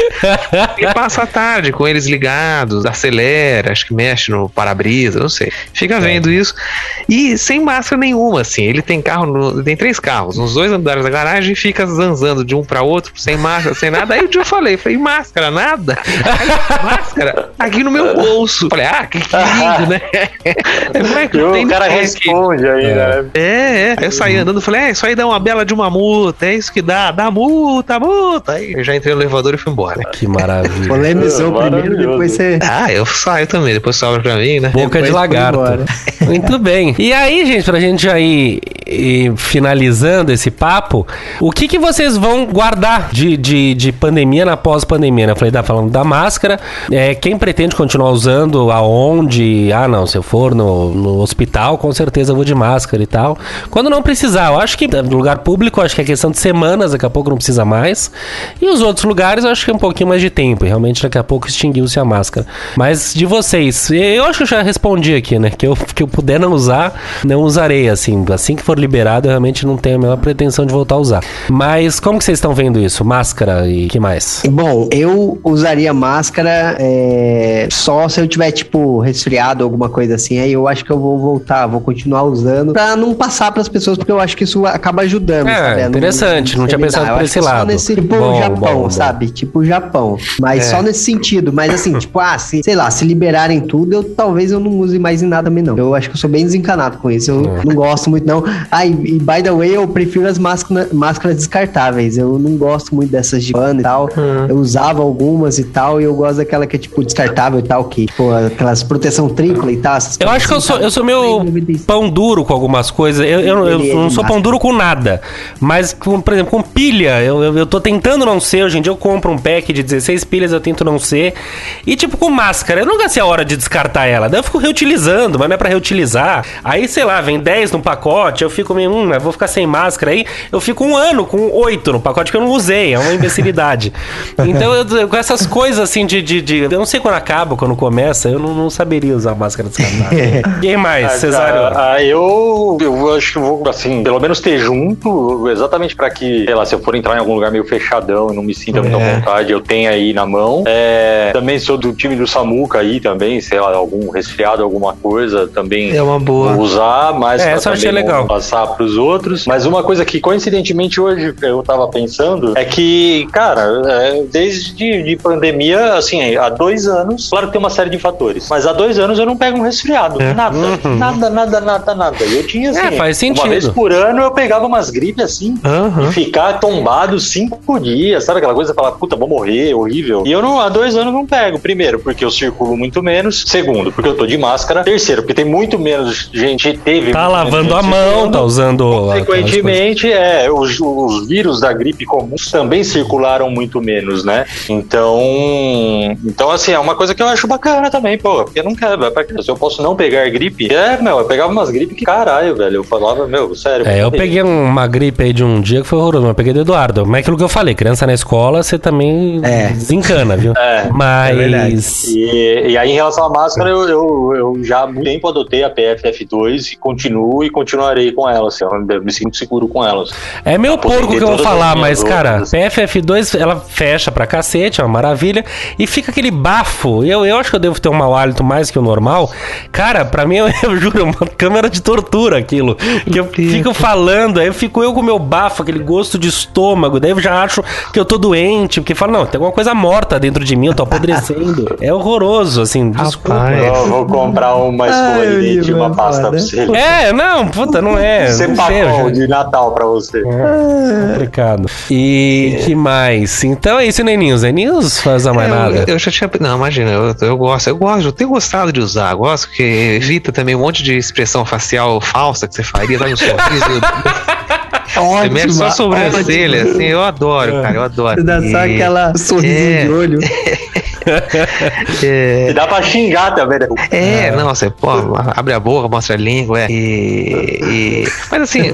Ele passa a tarde com eles ligados, acelera, acho que mexe no para-brisa, não sei. Fica vendo isso. E sem máscara nenhuma, assim. Ele tem carro, no- tem três carros, nos dois andares da garagem e fica zanzando de um para outro, sem máscara, sem nada. Aí um dia eu falei, falei, máscara, nada? Aí, máscara, aqui no meu [LAUGHS] bolso. Falei, ah, que, que lindo, né? [LAUGHS] E tem o cara responde aí, né? É, é. Eu saí andando e falei, é, isso aí dá uma bela de uma multa, é isso isso que dá, dá multa, multa. Aí eu já entrei no elevador e fui embora. Que maravilha. Polemizou Ah, primeiro, depois você. Ah, eu saio também, depois sobra pra mim, né? Boca Depois de lagarto. [LAUGHS] Muito bem. E aí, gente, pra gente já ir, ir finalizando esse papo, o que, que vocês vão guardar de, de, de pandemia na pós-pandemia? Né? Eu falei, tá falando da máscara. É, quem pretende continuar usando, aonde? Ah, não, se eu for no, no hospital, com certeza eu vou de máscara e tal. Quando não precisar, eu acho que no lugar público, acho que é questão de semanas, daqui a pouco não precisa mais. E os outros lugares, eu acho que é um pouquinho mais de tempo. E realmente, daqui a pouco extinguiu-se a máscara. Mas de vocês, eu acho que eu já respondi aqui, né? Que eu, que eu puder não usar, não usarei, assim. Assim que for liberado, eu realmente não tenho a menor pretensão de voltar a usar. Mas como que vocês estão vendo isso? Máscara e que mais? Bom, eu usaria máscara é, só se eu tiver, tipo, resfriado, alguma coisa assim. Aí eu acho que eu vou voltar, vou continuar usando pra não passar pras pessoas, porque eu acho que isso acaba ajudando. É, sabe? A interessante, não tinha pensado Eu por esse que Só lado. nesse, tipo Bom, Japão, bom, bom. sabe? Tipo Japão. Mas É. só nesse sentido. Mas assim, tipo, ah, se, sei lá, se liberarem tudo, eu talvez eu não use mais em nada também, não. Eu acho que eu sou bem desencanado com isso. Eu É. não gosto muito, não. Ah, e, e by the way, eu prefiro as máscara- máscaras descartáveis. Eu não gosto muito dessas de pano e tal. Eu usava algumas e tal, e eu gosto daquela que é tipo descartável e tal, que, tipo, aquelas proteção tripla e tal. essas Eu acho que eu assim, sou, eu sou meio 3,95. pão duro com algumas coisas. Eu, eu, eu Ele é não sou pão duro com nada. Mas, com, por exemplo, com pilha, eu, eu, eu tô tentando não ser. Hoje em dia eu compro um pack de 16 pilhas, eu tento não ser. E, tipo, com máscara, eu nunca sei a hora de descartar ela. Daí eu fico reutilizando, mas não é pra reutilizar. Aí, sei lá, vem 10 no pacote, eu fico meio, hum, eu vou ficar sem máscara. Aí eu fico um ano com 8 no pacote que eu não usei. É uma imbecilidade. [LAUGHS] então, eu, com essas coisas assim de, de, de- Eu não sei quando acaba, quando começa, eu não, não saberia usar máscara descartável. [LAUGHS] Quem mais, Ah, Cesário? ah, eu, eu acho que vou, assim, pelo menos ter junto, exatamente pra que, sei lá, se eu for entrar em algum lugar meio fechadão e não me sinta muito à É. vontade, eu tenha aí na mão. É, também sou do time do Samuca aí também, sei lá, algum resfriado, alguma coisa, também É uma boa. vou usar, mas É, essa achei legal. passar pros outros. Mas uma coisa que coincidentemente hoje eu tava pensando é que, cara, é, desde de pandemia, assim, há dois anos, claro que tem uma série de fatores, mas há dois anos eu não pego um resfriado. Nada, nada, nada, nada, nada. E Eu tinha assim, Uhum. É, faz sentido. uma vez por ano eu pegava umas gripes assim. Aham. E ficar tombado cinco dias, sabe aquela coisa? Falar, puta, vou morrer, horrível. E eu não, há dois anos não pego. Primeiro, porque eu circulo muito menos. Segundo, porque eu tô de máscara. Terceiro, porque tem muito menos gente teve. Tá lavando a mão, circulando. tá usando. Consequentemente, é, os, os vírus da gripe comuns também circularam muito menos, né? Então, então assim, é uma coisa que eu acho bacana também, pô, porque não quer, vai pra quê? se eu posso não pegar gripe, é, meu, eu pegava umas gripes que caralho, velho, eu falava, meu, sério. É, eu peguei uma gripe aí de um dia que foi horroroso, mas eu peguei do Eduardo. Mas é aquilo que eu falei, criança na escola, você também É. desencana, viu? [LAUGHS] É, Mas. E, e aí, em relação à máscara, eu, eu, eu já há muito tempo adotei a PFF2 e continuo e continuarei com ela. Assim, eu me sinto seguro com elas. É meio Aposentei porco que eu vou falar, mas, cara, outras. PFF2, ela fecha pra cacete, é uma maravilha. E fica aquele bafo. Eu, eu acho que eu devo ter um mau hálito mais que o normal. Cara, pra mim, eu, [LAUGHS] eu juro, é uma câmera de tortura aquilo. Que eu fico falando, aí eu fico eu com o meu bafo, aquele gosto de estômago. Daí eu já acho que eu tô doente, porque fala, não, tem alguma coisa morta dentro de mim, eu tô apodrecendo. [LAUGHS] É horroroso, assim, desculpa. Rapaz. Eu vou comprar uma escova Ai, de dente e uma pasta pra foda. você. É, não, puta, não é. Não sei, eu Sepacol já- de Natal pra você. complicado. E que mais? Então é isso, Neninhos. Neninhos faz a mais É, nada. eu, eu já tinha. Não, imagina, eu, eu gosto, eu gosto, eu tenho gostado de usar, gosto, porque evita também um monte de expressão facial falsa que você faria, sabe? Um sorriso. [LAUGHS] Você mexe só a sobrancelha, assim, eu adoro, cara, eu adoro. Você dá só aquela sorrisinho É. de olho. [LAUGHS] é, E dá pra xingar também, né? É, não, você pô, abre a boca, mostra a língua, é. E, e- mas assim,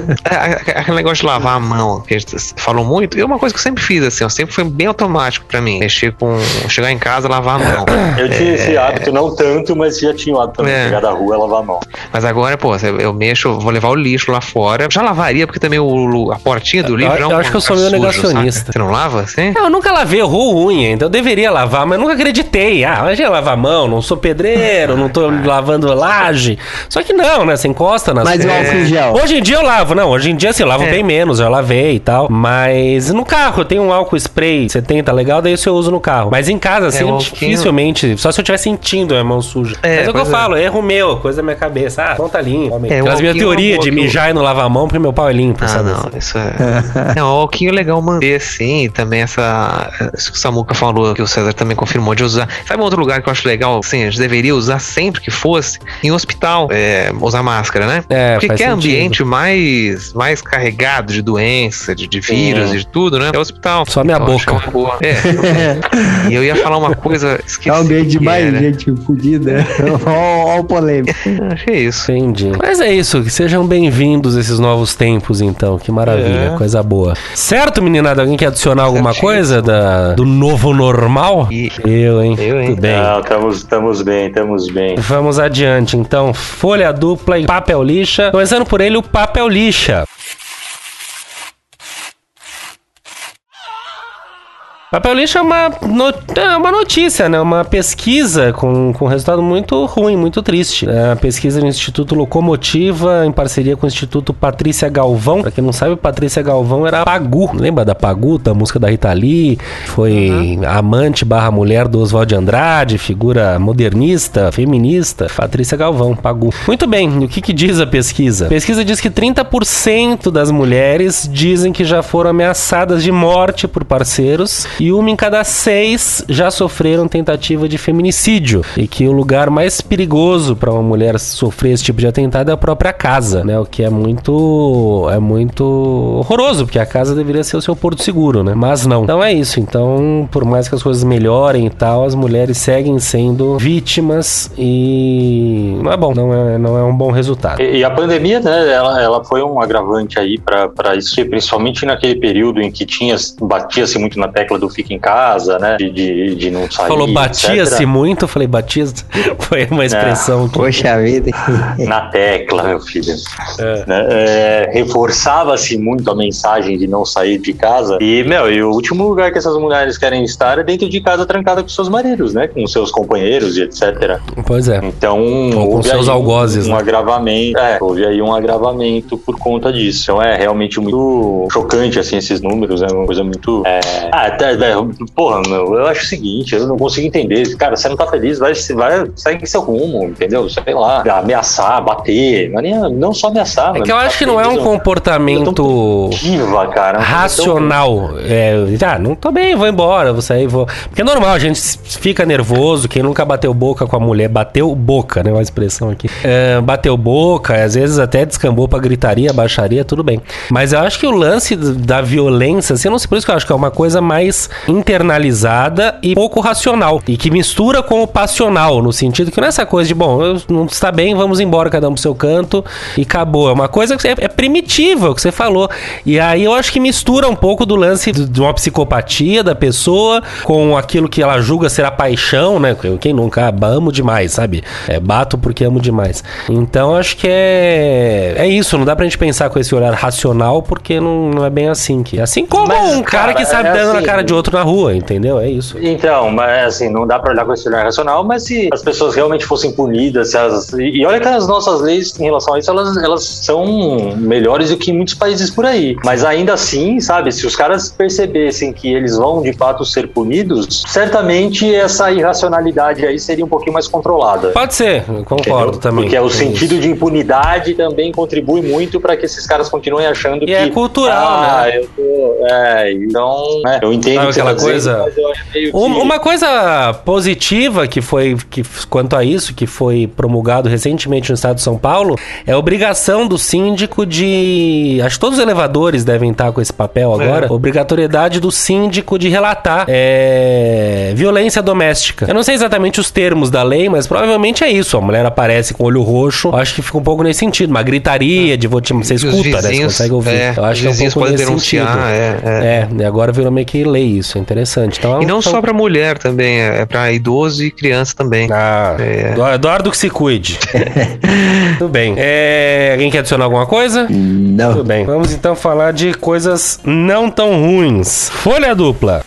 aquele negócio de lavar a mão, que a gente falou muito, é uma coisa que eu sempre fiz, assim, ó, sempre foi bem automático pra mim. Mexer com. Chegar em casa, lavar a mão. [COUGHS] Eu tinha esse hábito, não tanto, mas já tinha o hábito também de É. chegar da rua e lavar a mão. Mas agora, pô, eu eu mexo, vou levar o lixo lá fora. Já lavaria, porque também o, a portinha do lixo eu é um acho que eu sou meio negacionista. saca? Você não lava, assim? Eu nunca lavei, errou unha, então eu deveria lavar, mas eu nunca acreditei. Ah, imagina lavar a mão, não sou pedreiro, não tô [LAUGHS] lavando laje. Só que não, né? Você encosta nas Mas o álcool em gel. Hoje em dia eu lavo, não. Hoje em dia, assim, eu lavo É. bem menos, eu lavei e tal. Mas no carro eu tenho um álcool spray 70 legal, daí isso eu uso no carro. Mas em casa, assim, É, o álcool- dificilmente. Só se eu estiver sentindo a mão suja. É, Mas é o que eu é. falo, erro meu, coisa da minha cabeça. Ah, não tá limpo. É, o Aquelas minhas teorias de mijar e não lavar a mão porque meu pau é limpo, Ah, sabe? não, isso é. [LAUGHS] não, o alquinho é legal manter assim, também essa. Isso que o Samuca falou, que o César também confirmou de usar. Sabe um outro lugar que eu acho legal, assim, a gente deveria usar sempre que fosse? Em hospital, é, usar máscara, né? É, Porque faz que é sentido. ambiente mais, mais carregado de doença, de, de vírus e de tudo, né? É o hospital. Só minha acho boca. é boa. É. [LAUGHS] e eu ia falar uma coisa, esqueci. É um ambiente que mais era. gente fodida. [LAUGHS] Olha o polêmico. Achei isso. Entendi. Mas é isso, que sejam bem-vindos esses novos tempos, então. Que maravilha, É. coisa boa. Certo, meninada? Alguém quer adicionar alguma Certíssimo. coisa da, do novo normal? E- Eu, hein? Eu, hein? Tudo bem. Não, estamos, estamos bem, estamos bem. Vamos adiante, então. Folha dupla e papel lixa. Começando por ele, o papel lixa. Papel lixo é uma, no- é uma notícia, né? Uma pesquisa com, com resultado muito ruim, muito triste. É a pesquisa do Instituto Locomotiva, em parceria com o Instituto Patrícia Galvão. Pra quem não sabe, Patrícia Galvão era a Pagu. Lembra da Pagu, da música da Rita Lee? Foi amante barra mulher do Oswald de Andrade, figura modernista, feminista. Patrícia Galvão, Pagu. Muito bem, o que, que diz a pesquisa? A pesquisa diz que 30% das mulheres dizem que já foram ameaçadas de morte por parceiros e uma em cada seis já sofreram tentativa de feminicídio. E que o lugar mais perigoso para uma mulher sofrer esse tipo de atentado é a própria casa, né? O que é muito é muito horroroso, porque a casa deveria ser o seu porto seguro, né? Mas não. Então é isso. Então, por mais que as coisas melhorem e tal, as mulheres seguem sendo vítimas e não é bom, não é, não é um bom resultado. E, e a pandemia, né, ela, ela foi um agravante aí para isso, principalmente naquele período em que tinha batia-se muito na tecla do fica em casa, né, de, de, de não sair, Falou batia-se muito, eu falei batia [LAUGHS] foi uma expressão que Poxa vida. [LAUGHS] na tecla, meu filho. É. Né, é, Reforçava-se muito a mensagem de não sair de casa. E, meu, e o último lugar que essas mulheres querem estar é dentro de casa trancada com seus maridos, né? Com seus companheiros e etc. Pois é. Então, Ou com seus aí um- algozes, um, né? agravamento. É, houve aí um agravamento por conta disso. Então é realmente muito chocante, assim, esses números. É uma coisa muito. É... Ah, até, é, porra, meu, eu acho o seguinte, eu não consigo entender. Cara, você não tá feliz, vai, vai segue seu rumo, entendeu? Sei lá, ameaçar, bater. Não, é nem- não só ameaçar, É mas que eu acho que não é um comportamento Viva, cara. racional. É, ah, não tô bem, vou embora, vou sair, vou. Porque é normal, a gente fica nervoso. Quem nunca bateu boca com a mulher, bateu boca, né? Uma expressão aqui. É, bateu boca, às vezes até descambou pra gritaria, baixaria, tudo bem. Mas eu acho que o lance da violência, assim, eu não sei por isso que eu acho que é uma coisa mais internalizada e pouco racional. E que mistura com o passional, no sentido que não é essa coisa de, bom, não está bem, vamos embora cada um pro seu canto e acabou. É uma coisa que é, é primitiva, o que você falou. E aí eu acho que mistura um pouco do lance de uma psicopatia da pessoa com aquilo que ela julga ser a paixão, né? Quem nunca ah, amo demais, sabe? É, bato porque amo demais. Então acho que é é isso, não dá pra gente pensar com esse olhar racional porque não, não é bem assim que assim como Mas, um cara, cara, que sabe é dando na assim, cara de outro na rua, entendeu? É isso. Então, mas assim, não dá pra olhar com esse olhar racional, mas se as pessoas realmente fossem punidas, se as- e olha que as nossas leis em relação a isso, elas, elas são melhores do que em muitos países por aí. Mas ainda assim, sabe, se os caras percebessem que eles vão de fato ser punidos, certamente essa irracionalidade aí seria um pouquinho mais controlada. Pode ser, eu concordo Entendeu? também. Porque é o sentido de impunidade também contribui muito para que esses caras continuem achando E que. é cultural, ah, né? eu tô. É, então. né, eu entendo Sabe aquela coisa- que- Um- Uma coisa positiva que foi que, quanto a isso que foi promulgado recentemente no estado de São Paulo é a obrigação do síndico de acho que todos os elevadores devem estar com esse papel agora obrigatoriedade do síndico de relatar é, violência doméstica. Eu não sei exatamente os termos da lei mas provavelmente é isso. A mulher aparece com o olho roxo. Eu acho que fica um pouco nesse sentido uma gritaria de vou te você escuta né? Você vizinhos, consegue ouvir. é, eu acho os que é um vizinhos pouco podem nesse denunciar, sentido. é, é. é, e agora virou meio que lei isso, é interessante. Então, E não então- só pra mulher também, é é pra idoso e criança também. Ah, É. Edu- Eduardo que se cuide. [LAUGHS] Tudo bem. É, alguém quer adicionar alguma coisa? Tudo Não. bem. Vamos então falar de coisas não tão ruins. Folha dupla.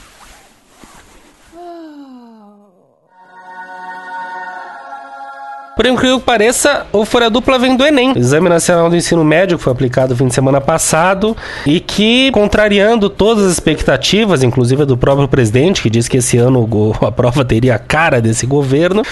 Por incrível que pareça, o Folha Dupla vem do Enem, Exame Nacional do Ensino Médio, que foi aplicado no fim de semana passado, e que, contrariando todas as expectativas, inclusive do próprio presidente, que disse que esse ano o- [LAUGHS] a prova teria a cara desse governo,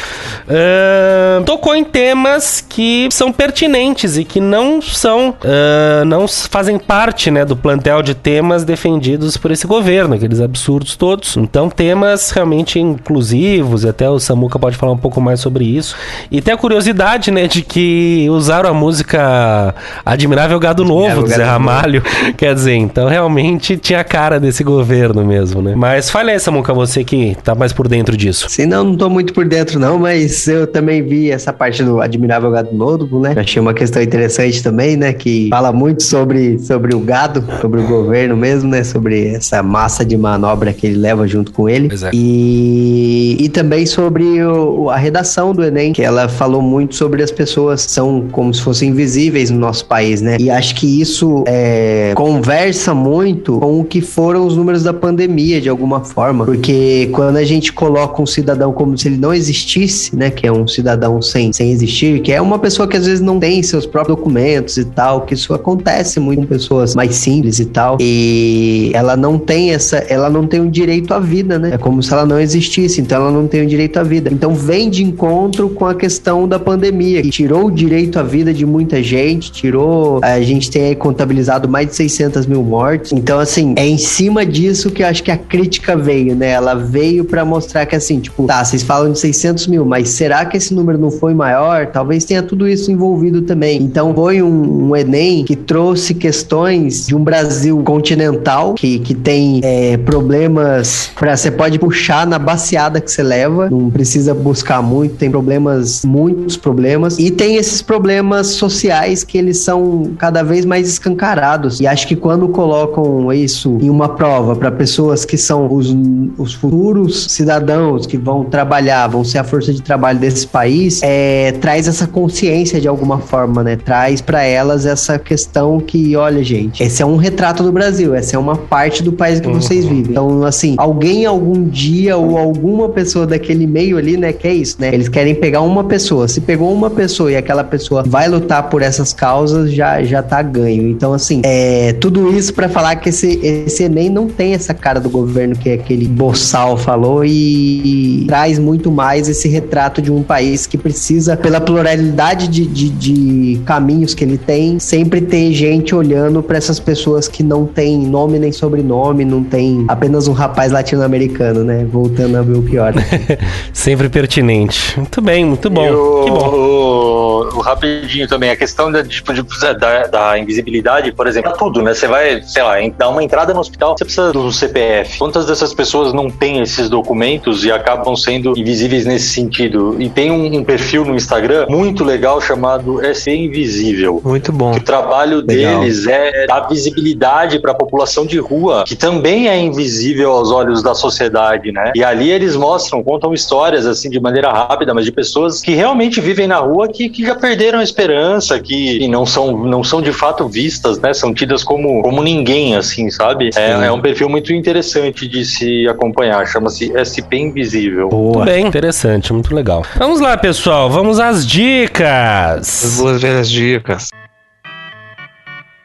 ahn, tocou em temas que são pertinentes e que não são, ah, não fazem parte né, do plantel de temas defendidos por esse governo, aqueles absurdos todos. Então, temas realmente inclusivos, e até o Samuca pode falar um pouco mais sobre isso. E tem a curiosidade, né, de que usaram a música Admirável Gado Novo do Zé. Ramalho. [LAUGHS] Quer dizer, então realmente tinha a cara desse governo mesmo, né? Mas fale aí, Samuca, você que tá mais por dentro disso. Sim, não, não tô muito por dentro não, mas eu também vi essa parte do Admirável Gado Novo, né? Achei uma questão interessante também, né? Que fala muito sobre, sobre o gado, sobre o governo mesmo, né? Sobre essa massa de manobra que ele leva junto com ele. É. E, e também sobre o- a redação do Enem, que ela falou muito sobre as pessoas são como se fossem invisíveis no nosso país, né? E acho que isso é, conversa muito com o que foram os números da pandemia, de alguma forma. Porque quando a gente coloca um cidadão como se ele não existisse, né? Que é um cidadão sem, sem existir, que é uma pessoa que às vezes não tem seus próprios documentos e tal, que isso acontece muito com pessoas mais simples e tal. E ela não tem essa, ela não tem o direito à vida, né? É como se ela não existisse, então ela não tem o direito à vida. Então vem de encontro com a questão da pandemia, que tirou o direito à vida de muita gente, tirou. A gente tem contabilizado mais de 600 mil mortes. Então, assim, é em cima disso que eu acho que a crítica veio, né? Ela veio pra mostrar que, assim, tipo, tá, vocês falam de 600 mil, mas será que esse número não foi maior? Talvez tenha tudo isso envolvido também. Então, foi um, um Enem que trouxe questões de um Brasil continental, que, que tem é, problemas pra. Você pode puxar na baseada que você leva, não precisa buscar muito, tem problemas, muitos problemas. E tem esses problemas sociais que eles são cada vez mais escancarados. E acho que quando colocam isso em uma prova para pessoas que são os, os futuros cidadãos que vão trabalhar, vão ser a força de trabalho desse país, é, traz essa consciência de alguma forma, né? Traz para elas essa questão que, olha, gente, esse é um retrato do Brasil, essa é uma parte do país que vocês vivem. Então, assim, alguém algum dia ou alguma pessoa daquele meio ali, né, que é isso, né? Eles querem pegar uma pessoa. Se pegou uma pessoa e aquela pessoa vai lutar por essas causas, já, já tá ganho. Então, assim, é tudo isso para falar que esse, esse Enem não tem essa cara do governo que aquele boçal falou e traz muito mais esse retrato de um país que precisa, pela pluralidade de, de, de caminhos que ele tem, sempre ter gente olhando para essas pessoas que não tem nome nem sobrenome, não tem apenas um rapaz latino-americano, né? Voltando a ver o pior. [LAUGHS] Sempre pertinente. Muito bem, muito bom. o, rapidinho também, a questão da, tipo, de- da, da invisibilidade, por exemplo, tudo, né? Você vai, sei lá, dar uma entrada no hospital, você precisa do CPF. Quantas dessas pessoas não têm esses documentos e acabam sendo invisíveis nesse sentido? E tem um, um perfil no Instagram muito legal chamado SC Invisível. Muito bom. O trabalho Legal. deles é dar visibilidade para a população de rua, que também é invisível aos olhos da sociedade, né? E ali eles mostram, contam histórias assim de maneira rápida, mas de pessoas que realmente vivem na rua que, que já perderam a esperança, que, não são não são de fato vistas, né? São tidas como como ninguém, assim, sabe? É, é um perfil muito interessante de se acompanhar. Chama-se SP Invisível. Muito bem, interessante, muito legal. Vamos lá, pessoal, vamos às As dicas. duas velhas dicas.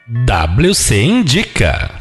WC Indica.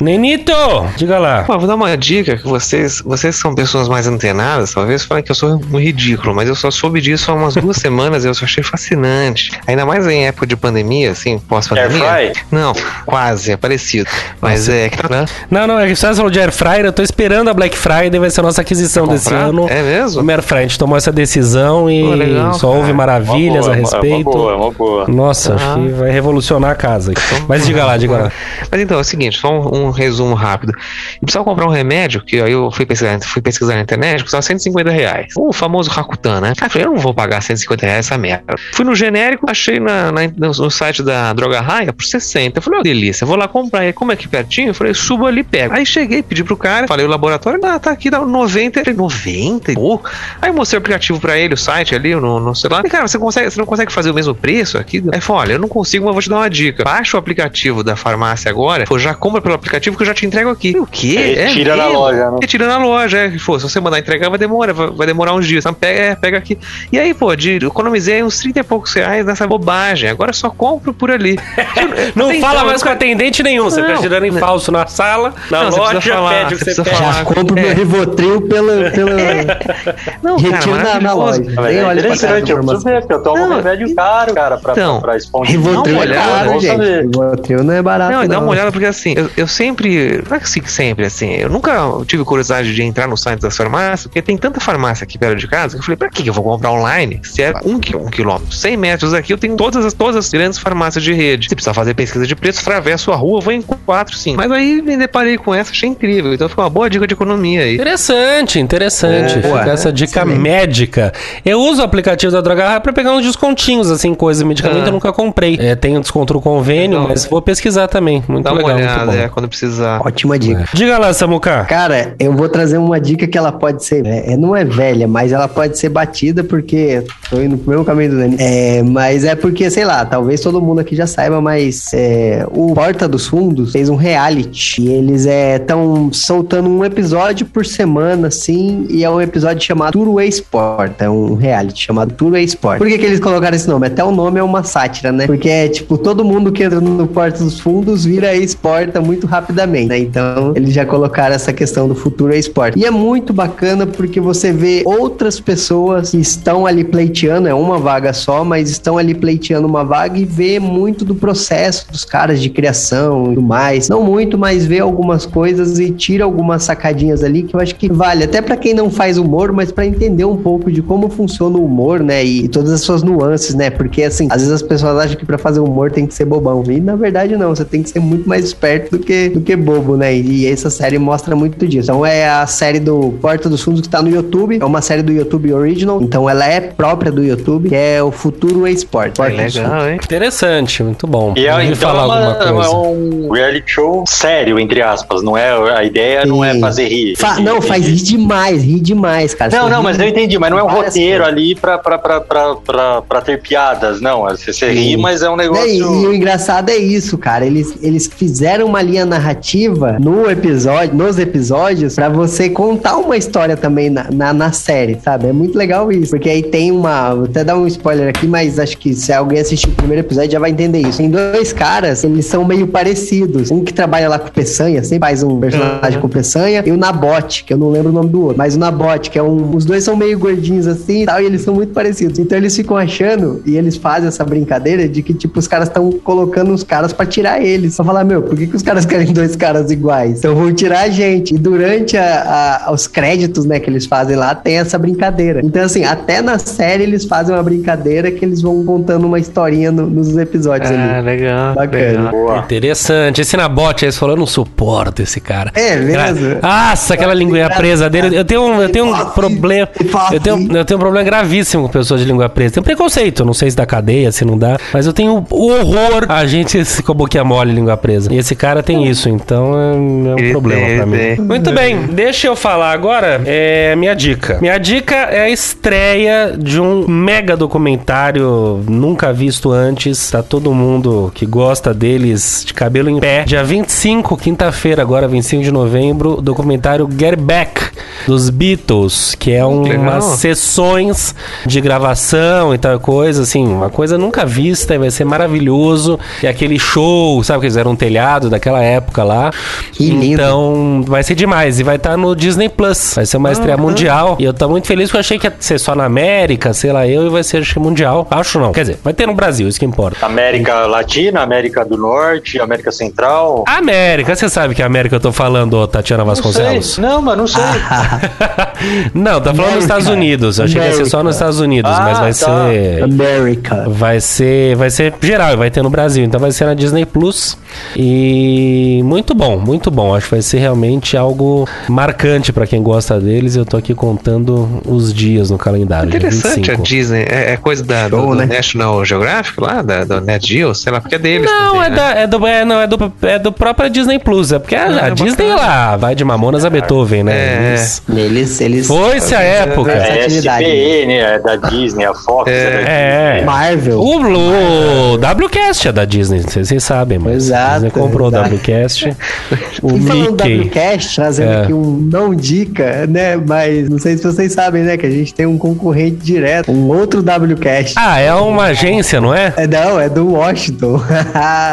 Nenito, diga lá. Ó, vou dar uma dica que vocês, vocês são pessoas mais antenadas, talvez falem que eu sou um ridículo, mas eu só soube disso há umas duas [LAUGHS] semanas e eu só achei fascinante. Ainda mais em época de pandemia, assim, pós-pandemia. Airfry? Não, quase, é parecido. Mas é que né? Não, não, é que você falou de Air Fryer, eu tô esperando a Black Friday, vai ser a nossa aquisição desse ano. É mesmo? O Air Fryer, a gente tomou essa decisão e Pô, legal, só houve maravilhas a boa, uma- respeito. Uma boa, uma boa. Nossa, acho Ah. que vai revolucionar a casa. Mas diga lá, diga lá. Mas então, é o seguinte, só um, um resumo rápido. Eu precisava comprar um remédio, que aí eu fui pesquisar, fui pesquisar na internet, custava 150 reais. O famoso Rakutan, né? Eu não vou pagar 150 reais essa merda. Fui no genérico, achei na, na- no, site da Droga Raia por 60. Eu falei, ó, delícia, vou lá comprar. E como é aqui pertinho? Eu falei, subo ali e pego. Aí cheguei, pedi pro cara, falei o laboratório, ah, tá aqui, dá 90. Eu falei, 90? Pô. Aí mostrei o aplicativo pra ele, o site ali, no, no celular. E, cara, você, consegue, você não consegue fazer o mesmo preço aqui? Aí falou, olha, eu não consigo, mas vou te dar uma dica. Baixa o aplicativo da farmácia agora, pô, já compra pelo aplicativo aplicativo que eu já te entrego aqui. O quê? Retira na mesmo? loja, né? Retira na loja, é. Pô, se você mandar entregar, vai demorar, vai, vai demorar uns dias. Então pega, é, pega aqui. E aí, pô, de, economizei uns 30 e poucos reais nessa bobagem. Agora eu só compro por ali. [LAUGHS] Não Até fala então, mais com eu- atendente nenhum. Você Não, tá tirando em não. falso na sala, na Não, você loja, precisa falar, pede o que você você pede. falar. Já compro É. meu Rivotril pela, pela [LAUGHS] Não, cara, retiro na, na maravilhoso. loja. Nem é olha pra interessante, eu preciso ver, porque eu tomo Não, um remédio caro, cara, pra, então, pra espondir. Rivotril Dá é uma olhada, caro, gente. saber. Rivotril não é barato, Não, não. e dá uma olhada porque assim, eu, eu sempre, não é que assim, sempre assim, eu nunca tive curiosidade de entrar no site das farmácias, porque tem tanta farmácia aqui perto de casa que eu falei, pra que que eu vou comprar online? Se é um, um quilômetro, 100 metros daqui, eu tenho todas as, todas as grandes farmácias de rede. Se precisar fazer pesquisa de preço, atravesso a rua, vou em 4, 5. Mas aí me deparei com essa, achei incrível. Então foi uma boa dica de economia aí. Interessante, interessante. É, essa dica excelente. médica. Eu uso o aplicativo da Droga Raia pra pegar uns descontinhos, assim, coisa, medicamento Ah. eu nunca comprei. É, tem um desconto no convênio, mas vou pesquisar também. Muito legal, muito olhada, bom. é, quando precisar. Ótima dica. Diga lá, Samuca. Cara, eu vou trazer uma dica que ela pode ser. é, não é velha, mas ela pode ser batida porque. Tô indo pro mesmo caminho do Dani. É, mas é porque, sei lá, talvez todo mundo aqui já saiba, mas é, o Porta dos Fundos fez um reality. E eles estão soltando um episódio por semana, assim, e é um episódio chamado Tour Way Sport. É um reality chamado Tour Way Sport. Por que, que eles colocaram esse nome? Até o nome é uma sátira, né? Porque é tipo, todo mundo que entra no Porta dos Fundos vira exporta muito rapidamente, né? Então, eles já colocaram essa questão do futuro esporte. E é muito bacana porque você vê outras pessoas que estão ali pleiteando, é uma vaga só, mas estão ali pleiteando uma vaga e vê muito do processo dos caras de criação e tudo mais. Não muito, mas vê algumas coisas e tira algumas sacadinhas ali que eu acho que vale até pra quem não faz humor, mas pra entender um pouco de como funciona o humor, né? E, todas as suas nuances, né? Porque assim, às vezes as pessoas acham que pra fazer humor tem que ser bobão. E na verdade não, você tem que ser muito mais esperto do que, do que bobo, né? E essa série mostra muito disso. Então é a série do Porta dos Fundos que tá no YouTube, é uma série do YouTube Original, então ela é própria do YouTube, que é o Futuro Esport. É legal, hein? Interessante, muito bom. E é, então falar é, uma- alguma coisa. é um reality show sério, entre aspas. Não é, a ideia não é Sim. fazer rir. Fa- não, faz rir demais, rir demais, cara. Não, Você não, mas eu entendi, mas não é um roteiro coisas. ali pra, pra, pra, pra, pra, pra ter piadas, não. Você, você ri, mas é um negócio. E, e o engraçado é isso, cara. Eles, eles fizeram uma linha narrativa no episódio, nos episódios, pra você contar uma história também na, na, na série, sabe? É muito legal isso. Porque aí tem uma. Vou até dar um spoiler aqui, mas acho que se alguém assistir o primeiro episódio já vai entender isso. Tem dois caras, eles são meio parecidos. Um que trabalha lá com Peçanha, sempre faz um personagem com Peçanha, e o Nabote, que eu não lembro o nome do outro. Mas o Nabote, que é um. Os dois são meio gordinhos assim e tal, e eles são muito parecidos. Então eles ficam achando, e eles fazem essa brincadeira de que, tipo, os caras estão colocando os caras pra tirar eles. Pra falar, meu, por que, que os caras querem dois caras iguais? Então vão tirar a gente. E durante a- a- os créditos, né, que eles fazem lá, tem essa brincadeira. Então, assim, até na série eles fazem uma brincadeira que eles vão contando uma historinha no- nos episódios Ah, ali. legal. Bacana. legal. Boa. Interessante. Esse Nabote aí, você falou, eu não suporto esse cara. É mesmo? Nossa, aquela linguinha presa dele. Eu tenho, um- eu tenho um problema. Eu tenho, eu tenho um problema gravíssimo com pessoas de língua presa. Tem preconceito, não sei se dá cadeia, se não dá. Mas eu tenho horror a gente [LAUGHS] se com a boquinha mole língua presa. E esse cara tem isso, então é, é um Ele problema tem, pra mim. ele tem. Muito bem, deixa eu falar agora. É minha dica. Minha dica é a estreia de um mega documentário nunca visto antes. Tá todo mundo que gosta deles de cabelo em pé. Dia 25, quinta-feira, agora 25 de novembro, documentário Get Back dos Beatles, que é Legal. umas sessões de gravação e tal coisa, assim, uma coisa nunca vista e vai ser maravilhoso. E aquele show, sabe que eles eram um telhado daquela época lá. Que lindo. Então, vai ser demais. E vai estar no Disney Plus. Vai ser uma estreia mundial. E eu tô muito feliz porque eu achei que ia ser só na América, sei lá eu, e vai ser acho que mundial. Acho não. Quer dizer, vai ter no Brasil, isso que importa. América Latina, América do Norte, América Central. América, você sabe que América eu tô falando, Tatiana Não. Vasconcelos? Não, mas não sei. [LAUGHS] não, tá falando nos Estados Unidos. Eu achei que ia ser só América. nos Estados Unidos, Ah, mas vai tá. ser. America. Vai ser, vai ser geral, vai ter no Brasil, então vai ser na Disney Plus. E muito bom, muito bom. Acho que vai ser realmente algo marcante pra quem gosta deles. Eu tô aqui contando os dias no calendário. Interessante a 25. Disney. É, é coisa da, do, Show, do né? National Geographic lá, da, do Net Geo, sei lá, porque é deles. Não, também, é, né? da, é, do, é, não, é, do, é do próprio Disney Plus. É porque a, Ah, a Disney bacana. lá vai de Mamonas a Beethoven, né? É, Eles. Eles, eles. Foi-se a época. É. SPN, é da Disney, a Fox. É. Marvel. O, o WCast é da Disney, vocês sabem, mas Exato, a Disney comprou exato. o WCast. [LAUGHS] o E falando do. WCast, trazendo É. aqui um não dica, né? Mas não sei se vocês sabem, né? Que a gente tem um concorrente direto, um outro WCast. Ah, é uma agência, não é? É, não, é do Washington. [LAUGHS]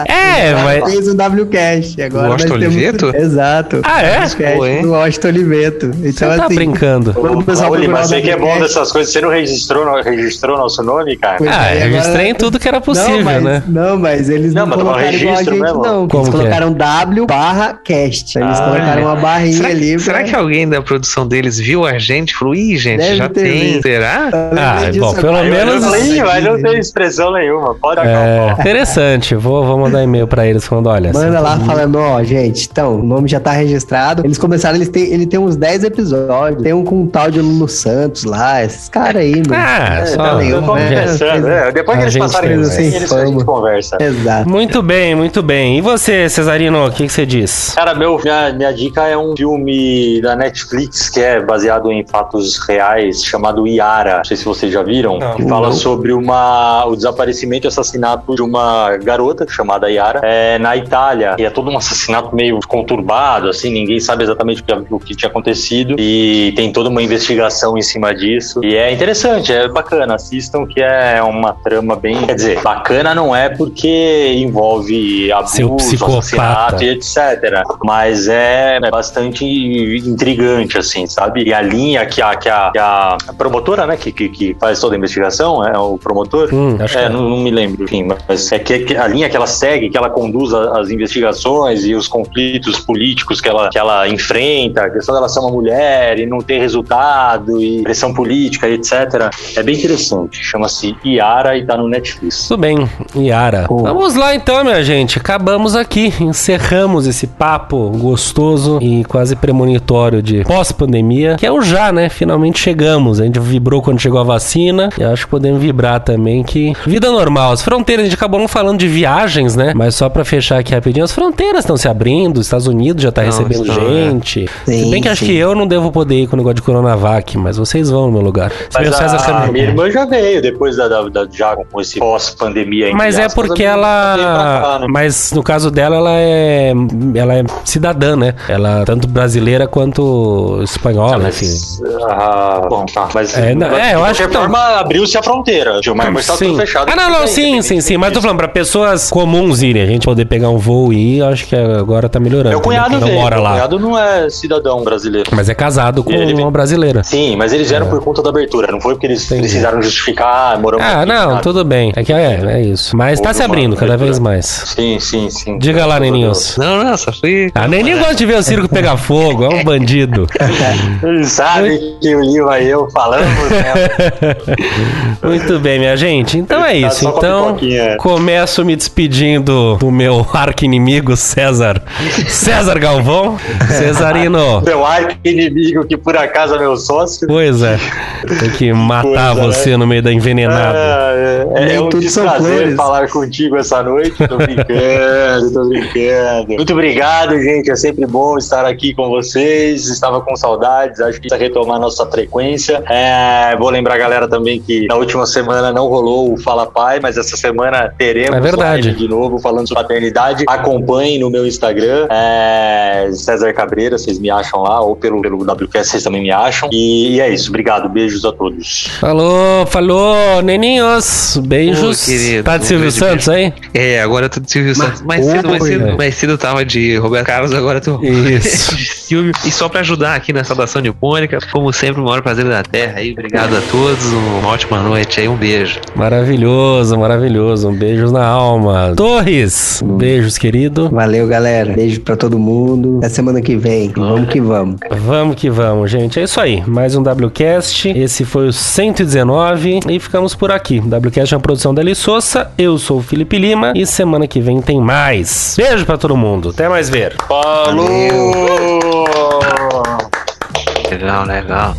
É, Ele mas- fez um WCast. Agora Washington nós temos- Oliveto? Exato. Ah, é? WCast do Washington Oliveto. Você Então, tá assim, brincando. quando o pessoal Olha, mas você que é bom WCast, dessas coisas, você não registrou, não registrou nosso nome, cara? Pois Ah, é, eu agora- registrei em tudo que era possível, não, mas, né? Não, mas eles Não, não, mas colocaram igual a registro gente, mesmo? não. Como eles que é? Colocaram W barra cast. Eles Ah, colocaram uma barrinha Será, ali. que, será pra- que alguém da produção deles viu a gente e falou, ih, gente, Deve já tem. visto. Será? Lembrei Ah, disso bom, pelo menos- falei, mas não tem expressão nenhuma. Pode É, acalmar. interessante. Vou, vou mandar e-mail pra eles falando, olha. Manda lá falando, ó, gente, então, o nome já tá registrado. Eles começaram, eles têm, ele tem uns 10 episódios. Tem um com um tal de Lulu Santos lá, esses caras aí, mano. Ah, É, só. tá, eu tô né? é, depois A que eles passarem isso, né? eles, a gente Fama. conversa. Exato. Muito bem, muito bem. E você, Cesarino, o que, que você diz? Cara, meu, minha, minha dica é um filme da Netflix que é baseado em fatos reais, chamado Yara. Não sei se vocês já viram. Não. que fala sobre uma, o desaparecimento e assassinato de uma garota chamada Yara é, na Itália. E é todo um assassinato meio conturbado, assim, ninguém sabe exatamente o que, o que tinha acontecido. E tem toda uma investigação em cima disso. E é interessante, é bacana. Assistam que é uma trama bem. Quer dizer, bacana não é porque envolve Seu abuso, psicopata. E etc. Mas é bastante intrigante, assim, sabe? E a linha que a, que a, que a promotora, né, que, que, que faz toda a investigação, é o promotor. Hum, acho É, que é. não, não me lembro, enfim, mas é que, a linha que ela segue, que ela conduz as investigações e os conflitos políticos que ela, que ela enfrenta, a questão dela ser uma mulher e não ter resultado e pressão política, etc. É bem interessante. Chama-se Iara e tá no Netflix. Tudo bem, Yara. Pô. Vamos lá então, minha gente. Acabamos aqui. Encerramos esse papo gostoso e quase premonitório de pós-pandemia, que é o já, né? Finalmente chegamos. A gente vibrou quando chegou a vacina e acho que podemos vibrar também que vida normal. As fronteiras, a gente acabou não falando de viagens, né? Mas só pra fechar aqui rapidinho, as fronteiras estão se abrindo, os Estados Unidos já tá Não, recebendo estão, é. gente. Se Sim, bem que acho sim. que eu não devo poder ir com o negócio de Coronavac, mas vocês vão no meu lugar. Se Mas César a, também. minha irmã já veio depois da, da, da- já com esse pós-pandemia. Mas é porque ela. cá, né? Mas no caso dela, ela é. Ela é cidadã, né? Ela tanto brasileira quanto espanhola, Ah, enfim. ah, bom, tá. Mas É, não, é, eu de acho qualquer que forma, abriu-se a fronteira. Gil, Mas está tudo fechado. Ah, não, não, sim, sim, sim. Mas tô falando, pra pessoas comuns irem, a gente poder pegar um voo e ir, acho que agora tá melhorando. Meu cunhado Quem não veio. mora Meu lá. cunhado não é cidadão brasileiro. Mas é casado com ele uma brasileira. Sim, mas eles vieram por conta da abertura. Não foi porque eles Entendi. precisaram justificar, moramos Ah, aqui, não, nada. tudo bem. É que é, é isso. Mas tá Houve se abrindo cada abertura. vez mais. Sim, sim, sim. Diga lá, Graças Não, não, só fui. A Neninho gosta de ver o circo pegar fogo, é um bandido. [LAUGHS] Sabem que o Lima e eu falamos, né? [LAUGHS] Muito bem, minha gente. Então é Tá isso. a Então, pipoquinha. começo me despedindo do meu [LAUGHS] arqui-inimigo César. César Galvão. Cesarino. Meu arco inimigo que por acaso é meu sócio. Pois é. Tem que matar Coisa, você no meio da envenenada. Ah, é, é Nem um desprazer falar contigo essa noite. Tô brincando, tô brincando. Muito obrigado, gente. É sempre bom estar aqui com vocês. Estava com saudades. Acho que precisa retomar nossa frequência. É, vou lembrar a galera também que na última semana não rolou o Fala Pai, mas essa semana teremos É verdade. de novo falando sobre paternidade. Acompanhem no meu Instagram, é, César Cabreira, vocês me acham lá, ou pelo, pelo WQS vocês também me acham. E, e é isso. Obrigado. Beijos a todos. Falou, falou, neninhos. Beijos. Ô, querido, tá de Silvio Santos aí? É, agora eu tô de Silvio Santos. Mais cedo, mais cedo, mais eu tava de Roberto Carlos, agora eu tô Isso. [LAUGHS] de Silvio. E só pra ajudar aqui na saudação nipônica, como sempre, o maior prazer da Terra aí. Obrigado a todos, uma ótima noite aí, um beijo. Maravilhoso, maravilhoso. Um beijo na alma. Torres, beijos, querido. Valeu, galera. Beijo pra todo mundo. Até semana que vem. Vamos que vamos. Vamos que vamos, gente. É isso aí. Mais um WCast. Esse foi o 119 e ficamos por aqui. WCast é uma produção da Eli Souza. Eu sou o Felipe Lima e semana que vem tem mais. Beijo pra todo mundo. Até mais ver. Falou! Legal, legal.